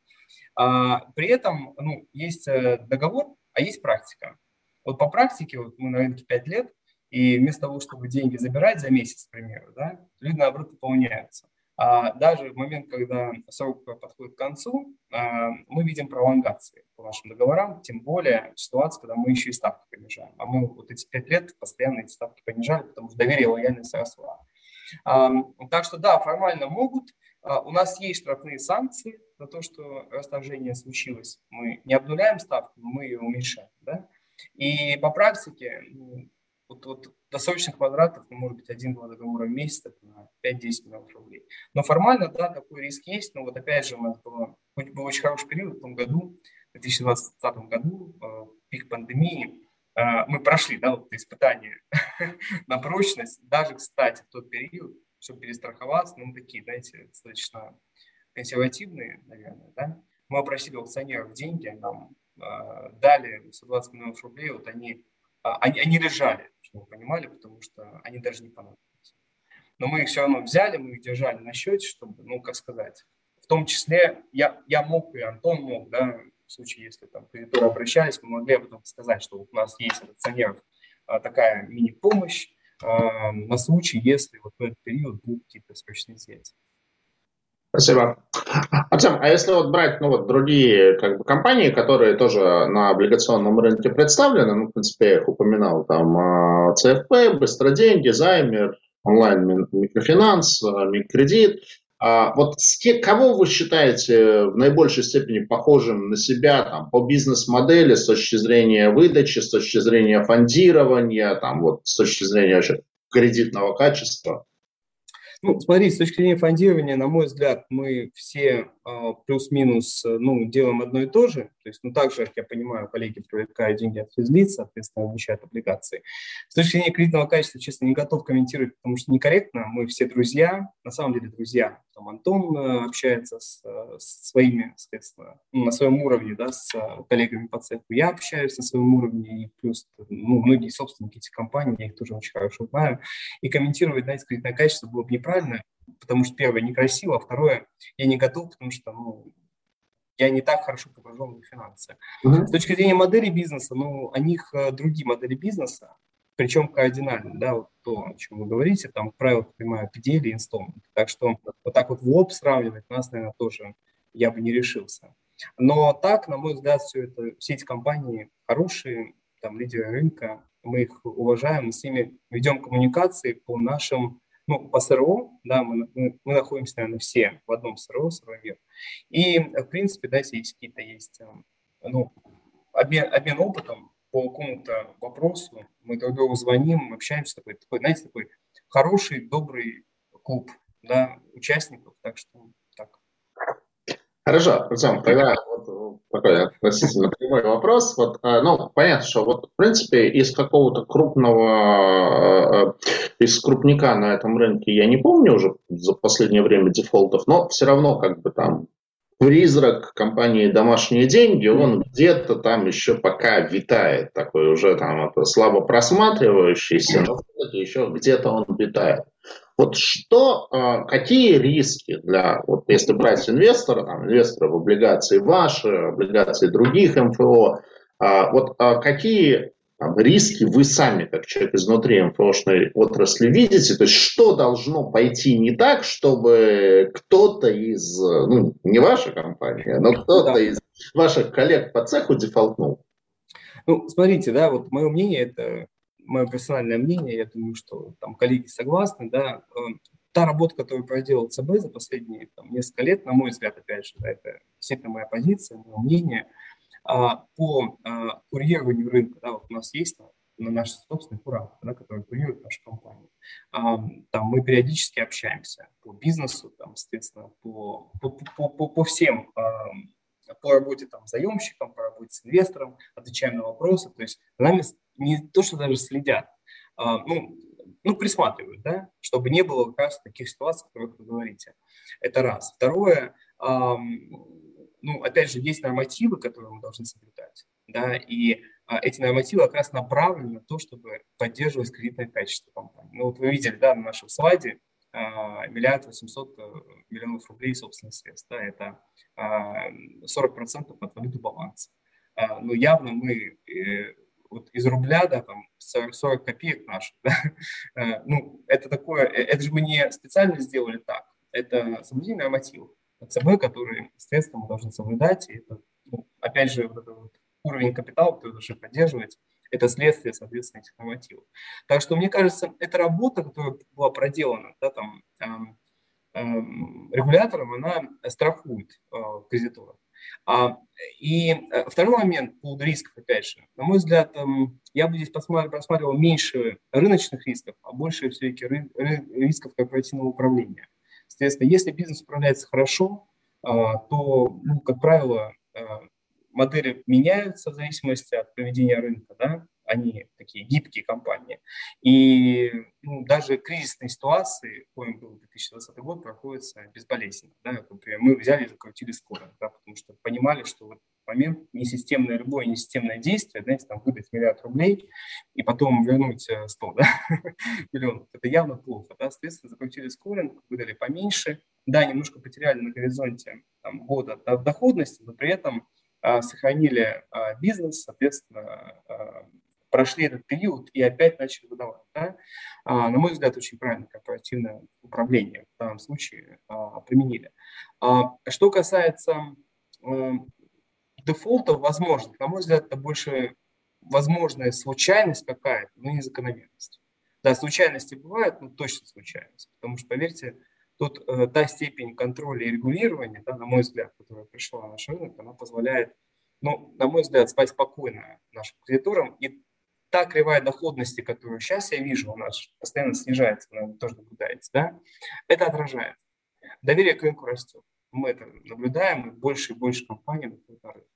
А, при этом ну, есть э, договор, а есть практика. Вот по практике, вот мы на рынке 5 лет, и вместо того, чтобы деньги забирать за месяц, к примеру, да, люди, наоборот, пополняются. А даже в момент, когда срок подходит к концу, а, мы видим пролонгации по нашим договорам, тем более ситуация, когда мы еще и ставки понижаем. А мы вот эти пять лет постоянно эти ставки понижали, потому что доверие и лояльность росла. А, так что да, формально могут, у нас есть штрафные санкции за то, что расторжение случилось. Мы не обнуляем ставку, мы ее уменьшаем. Да? И по практике вот, вот досрочных квадратов, ну, может быть, один-два договора в месяц, на 5-10 миллионов рублей. Но формально, да, такой риск есть, но вот опять же у нас было, был очень хороший период в том году, в 2020 году, э, пик пандемии, э, мы прошли, да, вот испытание <laughs> на прочность, даже, кстати, в тот период, чтобы перестраховаться, ну, такие, знаете, достаточно консервативные, наверное, да, мы опросили аукционеров деньги, нам э, дали 120 миллионов рублей, вот они, они, они лежали, чтобы вы понимали, потому что они даже не понадобились. Но мы их все равно взяли, мы их держали на счете, чтобы, ну, как сказать, в том числе я, я мог и Антон мог, да, в случае, если там кредиторы обращались, мы могли об этом сказать, что у нас есть от акционеров а, такая мини-помощь а, на случай, если вот в этот период будут какие-то срочные связи. Спасибо. Артем, а если вот брать ну, вот другие как бы, компании, которые тоже на облигационном рынке представлены, ну, в принципе, я их упоминал, там а, ЦФП, Быстроденьги, Займер, онлайн микрофинанс, а, микрокредит, а вот кого вы считаете в наибольшей степени похожим на себя там, по бизнес-модели с точки зрения выдачи, с точки зрения фондирования, там, вот, с точки зрения вообще кредитного качества? Ну, смотри, с точки зрения фондирования, на мой взгляд, мы все плюс-минус э, ну, делаем одно и то же. То есть, ну, также, как я понимаю, коллеги привлекают деньги от физлиц, соответственно, обучают облигации. С точки зрения кредитного качества, честно, не готов комментировать, потому что некорректно. Мы все друзья, на самом деле друзья. Там Антон э, общается с, э, с своими, соответственно, ну, на своем уровне, да, с коллегами по цеху. Я общаюсь на своем уровне, и плюс ну, многие собственники этих компаний, я их тоже очень хорошо знаю. И комментировать, знаете, кредитное качество было бы неправильно, потому что, первое, некрасиво, а второе, я не готов, потому что ну, я не так хорошо погружен в финансы. Uh-huh. С точки зрения модели бизнеса, ну, у них э, другие модели бизнеса, причем кардинально, да, вот то, о чем вы говорите, там, правило, понимаю, PDL и инсталмент. Так что вот так вот в лоб сравнивать нас, наверное, тоже я бы не решился. Но так, на мой взгляд, все это, все эти компании хорошие, там, лидеры рынка, мы их уважаем, мы с ними ведем коммуникации по нашим ну, по СРО, да, мы, мы, находимся, наверное, все в одном СРО, СРО мир. И, в принципе, да, если какие-то есть, эм, ну, обмен, обмен опытом по какому-то вопросу, мы друг другу звоним, общаемся, такой, такой, знаете, такой хороший, добрый клуб, да, участников, так что Хорошо, Артем, тогда вот такой относительно прямой вопрос. Вот, э, ну, понятно, что вот, в принципе, из какого-то крупного, э, из крупника на этом рынке я не помню уже за последнее время дефолтов, но все равно как бы там призрак компании «Домашние деньги», он где-то там еще пока витает, такой уже там это слабо просматривающийся, но еще где-то он витает. Вот что, а, какие риски для, вот если брать инвестора, там, инвестора в облигации ваши, облигации других МФО, а, вот а, какие там, риски вы сами, как человек изнутри МФОшной отрасли, видите? То есть что должно пойти не так, чтобы кто-то из, ну, не ваша компания, но кто-то да. из ваших коллег по цеху дефолтнул? Ну, смотрите, да, вот мое мнение, это мое персональное мнение, я думаю, что там коллеги согласны, да, э, та работа, которую проделал ЦБ за последние там, несколько лет, на мой взгляд, опять же, да, это действительно моя позиция, мое мнение, а, по а, курированию рынка, да, вот у нас есть там, на наш собственный куратор, да, который курирует нашу компанию. А, там мы периодически общаемся по бизнесу, там, соответственно, по, по, по, по, по всем по работе там, с заемщиком, по работе с инвестором, отвечаем на вопросы. То есть нами не то, что даже следят, а, ну, ну, присматривают, да, чтобы не было как раз таких ситуаций, о которых вы говорите. Это раз. Второе, а, ну, опять же, есть нормативы, которые мы должны соблюдать, да, и а, эти нормативы как раз направлены на то, чтобы поддерживать кредитное качество компании. Ну, вот вы видели, да, на нашем слайде, а, миллиард восемьсот э, миллионов рублей собственных средств, да, это 40% от валюты баланса. Ну, явно мы э, вот из рубля, да, там 40, 40 копеек наших, <laughs> да, э, ну, это такое, это же мы не специально сделали так, это соблюдение нормативов ЦБ, которые, естественно, мы должны соблюдать, и это, ну, опять же, вот этот вот уровень капитала, который должны поддерживать, это следствие, соответственно, этих нормативов. Так что, мне кажется, эта работа, которая была проделана, да, там, эм, регулятором, она страхует кредиторов. А, и э, второй момент по рисков, опять же, на мой взгляд, эм, я бы здесь просматривал меньше рыночных рисков, а больше все-таки рисков корпоративного управления. Соответственно, если бизнес управляется хорошо, а, то, ну, как правило, э, модели меняются в зависимости от поведения рынка, да, они такие гибкие компании. И ну, даже кризисные ситуации, коим был 2020 год, проходятся безболезненно. Да? Например, мы взяли и закрутили скорость, да, потому что понимали, что в момент несистемное, любое несистемное действие, знаете, там выдать миллиард рублей и потом вернуть 100 э, да, <laughs> миллионов, это явно плохо. Да? Соответственно, закрутили скоринг, выдали поменьше. Да, немножко потеряли на горизонте там, года доходности, но при этом а, сохранили а, бизнес, соответственно, а, прошли этот период и опять начали выдавать. Да? А, на мой взгляд, очень правильно корпоративное управление в данном случае а, применили. А, что касается а, дефолтов возможных, на мой взгляд, это больше возможная случайность какая-то, но не закономерность. Да, случайности бывают, но точно случайность. Потому что, поверьте, тут э, та степень контроля и регулирования, да, на мой взгляд, которая пришла на наш рынок, она позволяет, ну, на мой взгляд, спать спокойно нашим кредиторам и та кривая доходности, которую сейчас я вижу, у нас постоянно снижается, наверное, тоже наблюдается, да, это отражает. Доверие к рынку растет. Мы это наблюдаем, и больше и больше компаний на рынке.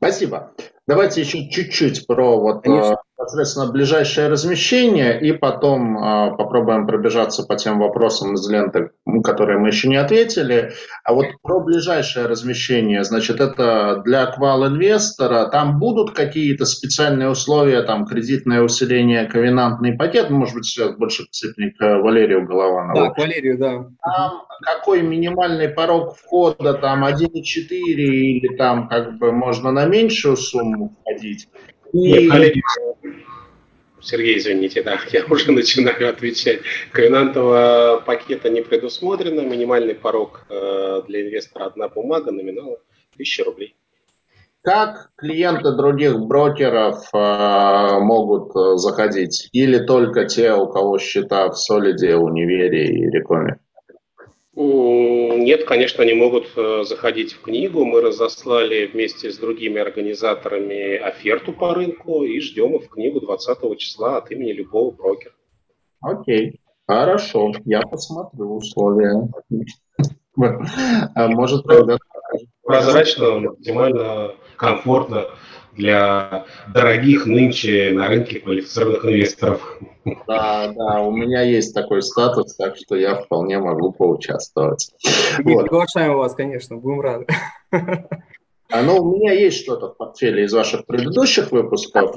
Спасибо. Давайте еще чуть-чуть про вот Конечно непосредственно ближайшее размещение, и потом э, попробуем пробежаться по тем вопросам из ленты, которые мы еще не ответили. А вот про ближайшее размещение, значит, это для квал-инвестора, там будут какие-то специальные условия, там кредитное усиление, ковенантный пакет, может быть, сейчас больше к Валерию Голованову. Да, к Валерию, да. Там какой минимальный порог входа, там 1,4 или там как бы можно на меньшую сумму входить? И... Нет, коллеги, Сергей, извините, да, <laughs> я уже начинаю отвечать. Ковенантового пакета не предусмотрено. Минимальный порог э, для инвестора одна бумага, номинал 1000 рублей. Как клиенты других брокеров э, могут э, заходить? Или только те, у кого счета в Солиде, Универе и Рекоме? Нет, конечно, они могут э, заходить в книгу. Мы разослали вместе с другими организаторами оферту по рынку и ждем их в книгу 20 числа от имени любого брокера. Окей, хорошо, я посмотрю условия. Может, тогда... Прозрачно, максимально комфортно для дорогих нынче на рынке квалифицированных инвесторов. Да, да, у меня есть такой статус, так что я вполне могу поучаствовать. И вот. приглашаем вас, конечно, будем рады. А, ну, у меня есть что-то в портфеле из ваших предыдущих выпусков.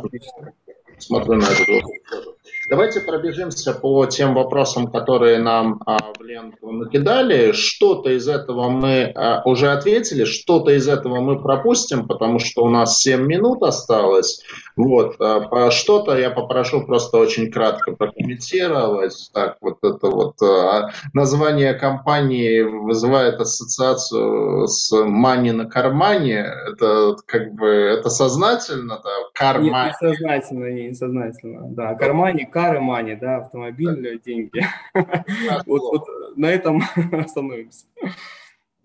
Смотрю на это. Давайте пробежимся по тем вопросам, которые нам а, в ленту накидали. Что-то из этого мы а, уже ответили, что-то из этого мы пропустим, потому что у нас 7 минут осталось. Вот, а, что-то я попрошу просто очень кратко прокомментировать. Так, вот это вот а, название компании вызывает ассоциацию с мани на кармане. Это как бы это сознательно, да? Карма. Нет, не сознательно, не сознательно. Да, кармане Car money, да, автомобиль, деньги. <laughs> Вот, вот на этом <laughs> остановимся.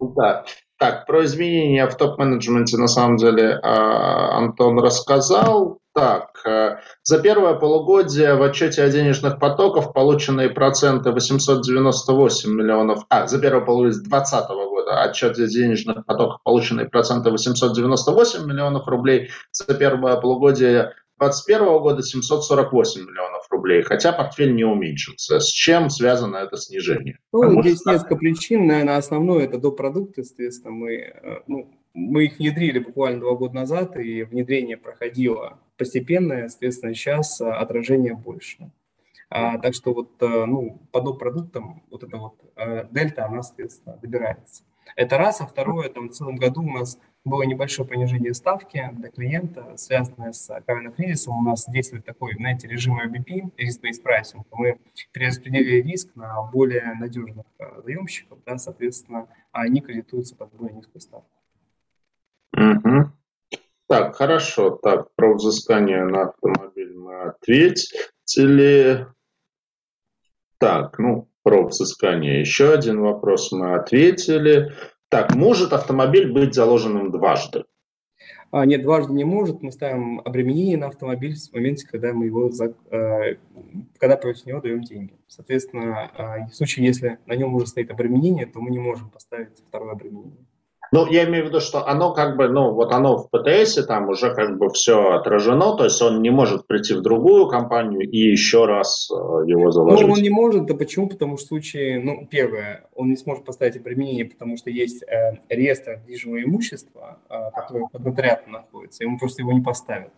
Да. Так, про изменения в топ-менеджменте на самом деле а, Антон рассказал. Так, э, за первое полугодие в отчете о денежных потоках полученные проценты 898 миллионов, а, за первое полугодие 2020 года отчет о денежных потоках полученные проценты 898 миллионов рублей, за первое полугодие 2021 года 748 миллионов рублей, хотя портфель не уменьшился. С чем связано это снижение? Ну, а здесь может... несколько причин. Наверное, основное это до продукта, естественно. Мы, э, ну, мы их внедрили буквально два года назад, и внедрение проходило постепенно, соответственно, сейчас э, отражение больше. А, так что вот э, ну, по продуктам вот эта вот дельта, она, соответственно, добирается. Это раз. А второе, там в целом году у нас было небольшое понижение ставки для клиента, связанное с коронакризисом. У нас действует такой, знаете, режим RBP, Risk-Based Pricing. Мы перераспределили риск на более надежных э, заемщиков, да, соответственно, они кредитуются под более низкую ставку. Угу. Так, хорошо. Так, про взыскание на автомобиль мы ответили. Так, ну, про взыскание. Еще один вопрос мы ответили. Так, может автомобиль быть заложенным дважды? А, нет, дважды не может. Мы ставим обременение на автомобиль в моменте, когда мы его, э, когда против него даем деньги. Соответственно, а, в случае, если на нем уже стоит обременение, то мы не можем поставить второе обременение. Ну, я имею в виду, что оно как бы, ну, вот оно в ПТС, там уже как бы все отражено, то есть он не может прийти в другую компанию и еще раз э, его заложить. Ну, он не может, да почему? Потому что в случае, ну, первое, он не сможет поставить обременение, потому что есть э, реестр движимого имущества, э, который под нотариатом находится, и он просто его не поставит.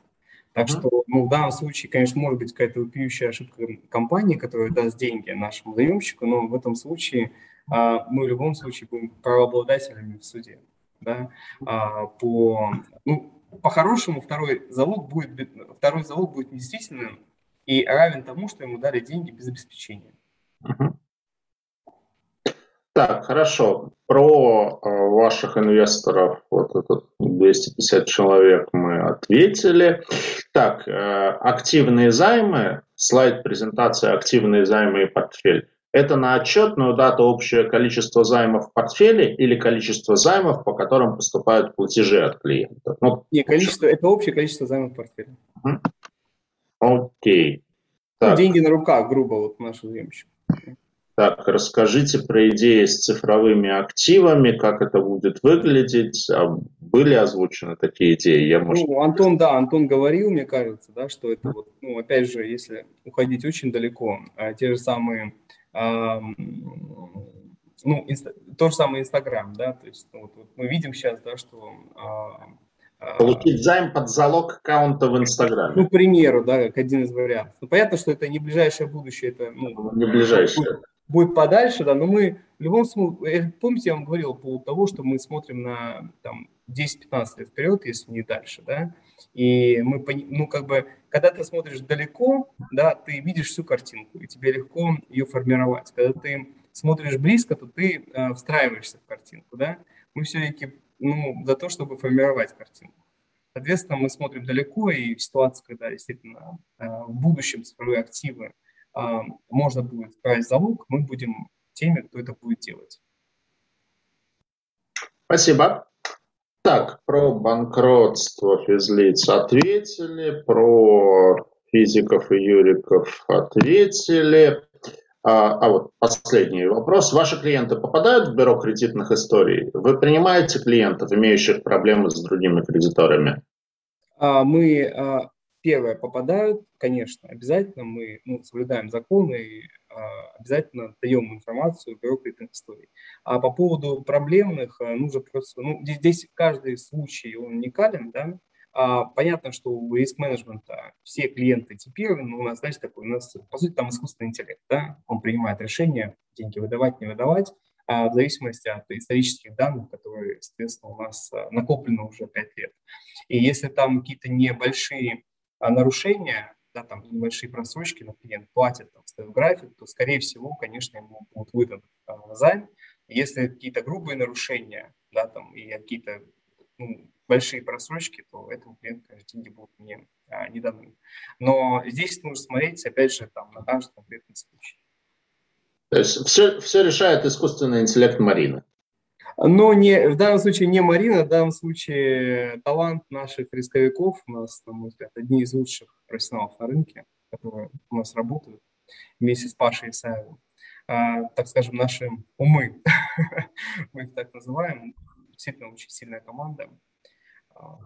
Так mm-hmm. что, ну, в данном случае, конечно, может быть какая-то вопиющая ошибка компании, которая даст деньги нашему заемщику, но в этом случае мы в любом случае будем правообладателями в суде. Да? А, по, ну, по-хорошему второй залог будет, второй залог будет недействительным и равен тому, что ему дали деньги без обеспечения. Так, хорошо. Про э, ваших инвесторов, вот этот 250 человек мы ответили. Так, э, активные займы, слайд презентации активные займы и портфель. Это на отчетную дату общее количество займов в портфеле или количество займов, по которым поступают платежи от клиента? Ну, Нет, количество, это общее количество займов в портфеле. Окей. Ну, деньги на руках, грубо, вот наши заемщики. Так, расскажите про идеи с цифровыми активами, как это будет выглядеть. А были озвучены такие идеи? Я, может... Ну, Антон, да, Антон говорил, мне кажется, да, что это вот, ну, опять же, если уходить очень далеко, а те же самые ну, инста, то же самое Инстаграм, да, то есть ну, вот, вот мы видим сейчас, да, что... А, а, Получить займ под залог аккаунта в Инстаграме. Ну, к примеру, да, как один из вариантов. Ну, понятно, что это не ближайшее будущее, это ну, не ближайшее. Будет, будет подальше, да, но мы в любом случае, помните, я вам говорил по поводу того, что мы смотрим на там, 10-15 лет вперед, если не дальше, да, и мы, ну, как бы, когда ты смотришь далеко, да, ты видишь всю картинку, и тебе легко ее формировать. Когда ты смотришь близко, то ты э, встраиваешься в картинку, да. Мы все-таки, ну, за то, чтобы формировать картинку. Соответственно, мы смотрим далеко, и в ситуации, когда действительно э, в будущем цифровые активы э, можно будет брать залог, мы будем теми, кто это будет делать. Спасибо. Так, про банкротство физлиц ответили, про физиков и юриков ответили. А, а вот последний вопрос. Ваши клиенты попадают в бюро кредитных историй? Вы принимаете клиентов, имеющих проблемы с другими кредиторами? А, мы а, первое попадают, конечно, обязательно мы ну, соблюдаем законы и а, обязательно даем информацию бюро кредитных историй. А по поводу проблемных, а, нужно просто, ну, здесь, здесь каждый случай уникален, да, а, понятно, что у риск-менеджмента все клиенты типированы, у нас, знаете, такой, у нас, по сути, там искусственный интеллект, да, он принимает решение, деньги выдавать, не выдавать, а в зависимости от исторических данных, которые, соответственно, у нас накоплены уже 5 лет. И если там какие-то небольшие нарушения, да, там небольшие просрочки, но клиент платит там, ставит график, то, скорее всего, конечно, ему будут выдан э, займ. Если какие-то грубые нарушения, да, там, и какие-то ну, большие просрочки, то этому клиенту, конечно, деньги будут не, а, не даны. Но здесь нужно смотреть, опять же, там, на каждый конкретный случай. То есть все, все решает искусственный интеллект Марины. Но не, в данном случае не Марина, в данном случае талант наших рисковиков, у нас, на мой взгляд, одни из лучших профессионалов на рынке, которые у нас работают вместе с Пашей Исаевым. А, так скажем, наши умы, <laughs> мы их так называем, действительно очень сильная команда. А,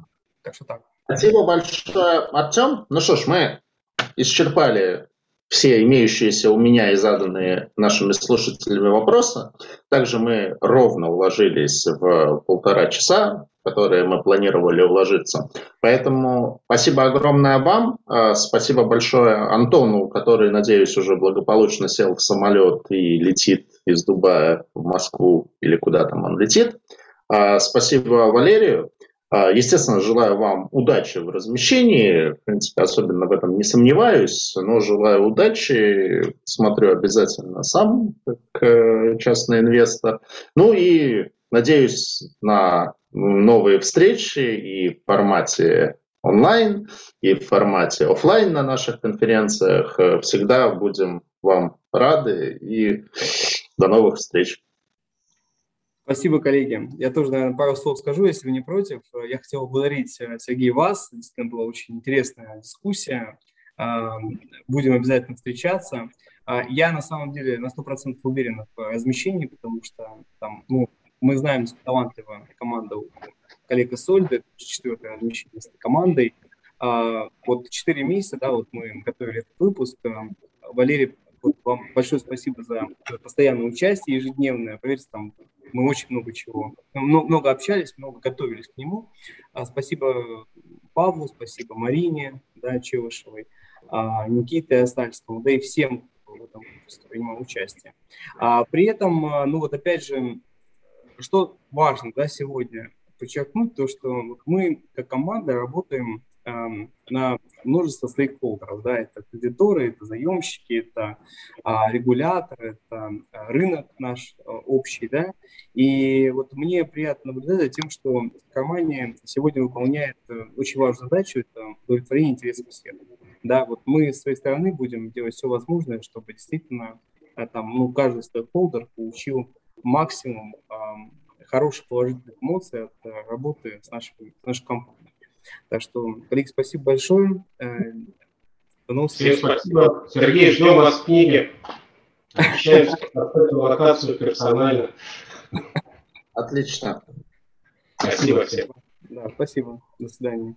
так что так. Спасибо большое, Артем. Ну что ж, мы исчерпали все имеющиеся у меня и заданные нашими слушателями вопросы. Также мы ровно уложились в полтора часа, которые мы планировали уложиться. Поэтому спасибо огромное вам. А, спасибо большое Антону, который, надеюсь, уже благополучно сел в самолет и летит из Дубая в Москву или куда там он летит. А, спасибо Валерию. А, естественно, желаю вам удачи в размещении. В принципе, особенно в этом не сомневаюсь, но желаю удачи. Смотрю обязательно сам, как э, частный инвестор. Ну и надеюсь на новые встречи и в формате онлайн, и в формате офлайн на наших конференциях. Всегда будем вам рады и до новых встреч. Спасибо, коллеги. Я тоже, наверное, пару слов скажу, если вы не против. Я хотел поблагодарить э, Сергей вас. Действительно была очень интересная дискуссия. Будем обязательно встречаться. А, я на самом деле на 100% уверен в размещении, потому что там, ну, мы знаем, что талантливая команда у коллега Сольда, четвертое размещение с командой. А, вот 4 месяца, да, вот мы готовили этот выпуск. Валерий, вот вам большое спасибо за постоянное участие ежедневное. Поверьте, там мы очень много чего, много, много общались, много готовились к нему. А, спасибо Павлу, спасибо Марине да, Чевышевой, а, Никите Остальскому, да и всем, кто в этом принимал участие. А, при этом, ну вот опять же, что важно да, сегодня подчеркнуть, то, что мы как команда работаем на множество стейкхолдеров. Да, это кредиторы, это заемщики, это а, регулятор, это а, рынок наш а, общий. Да? И вот мне приятно наблюдать за тем, что компания сегодня выполняет э, очень важную задачу – это удовлетворение интересов всех. Да, вот мы с своей стороны будем делать все возможное, чтобы действительно там, ну, каждый стейкхолдер получил максимум а, хороших положительных эмоций от работы с нашей, с нашей компанией. Так что, коллеги, спасибо большое. Э, до новых встреч. Всем спасибо. Сергей, ждем вас в книге. Общаемся <laughs> эту локацию персонально. Отлично. Спасибо всем. Да, спасибо. До свидания.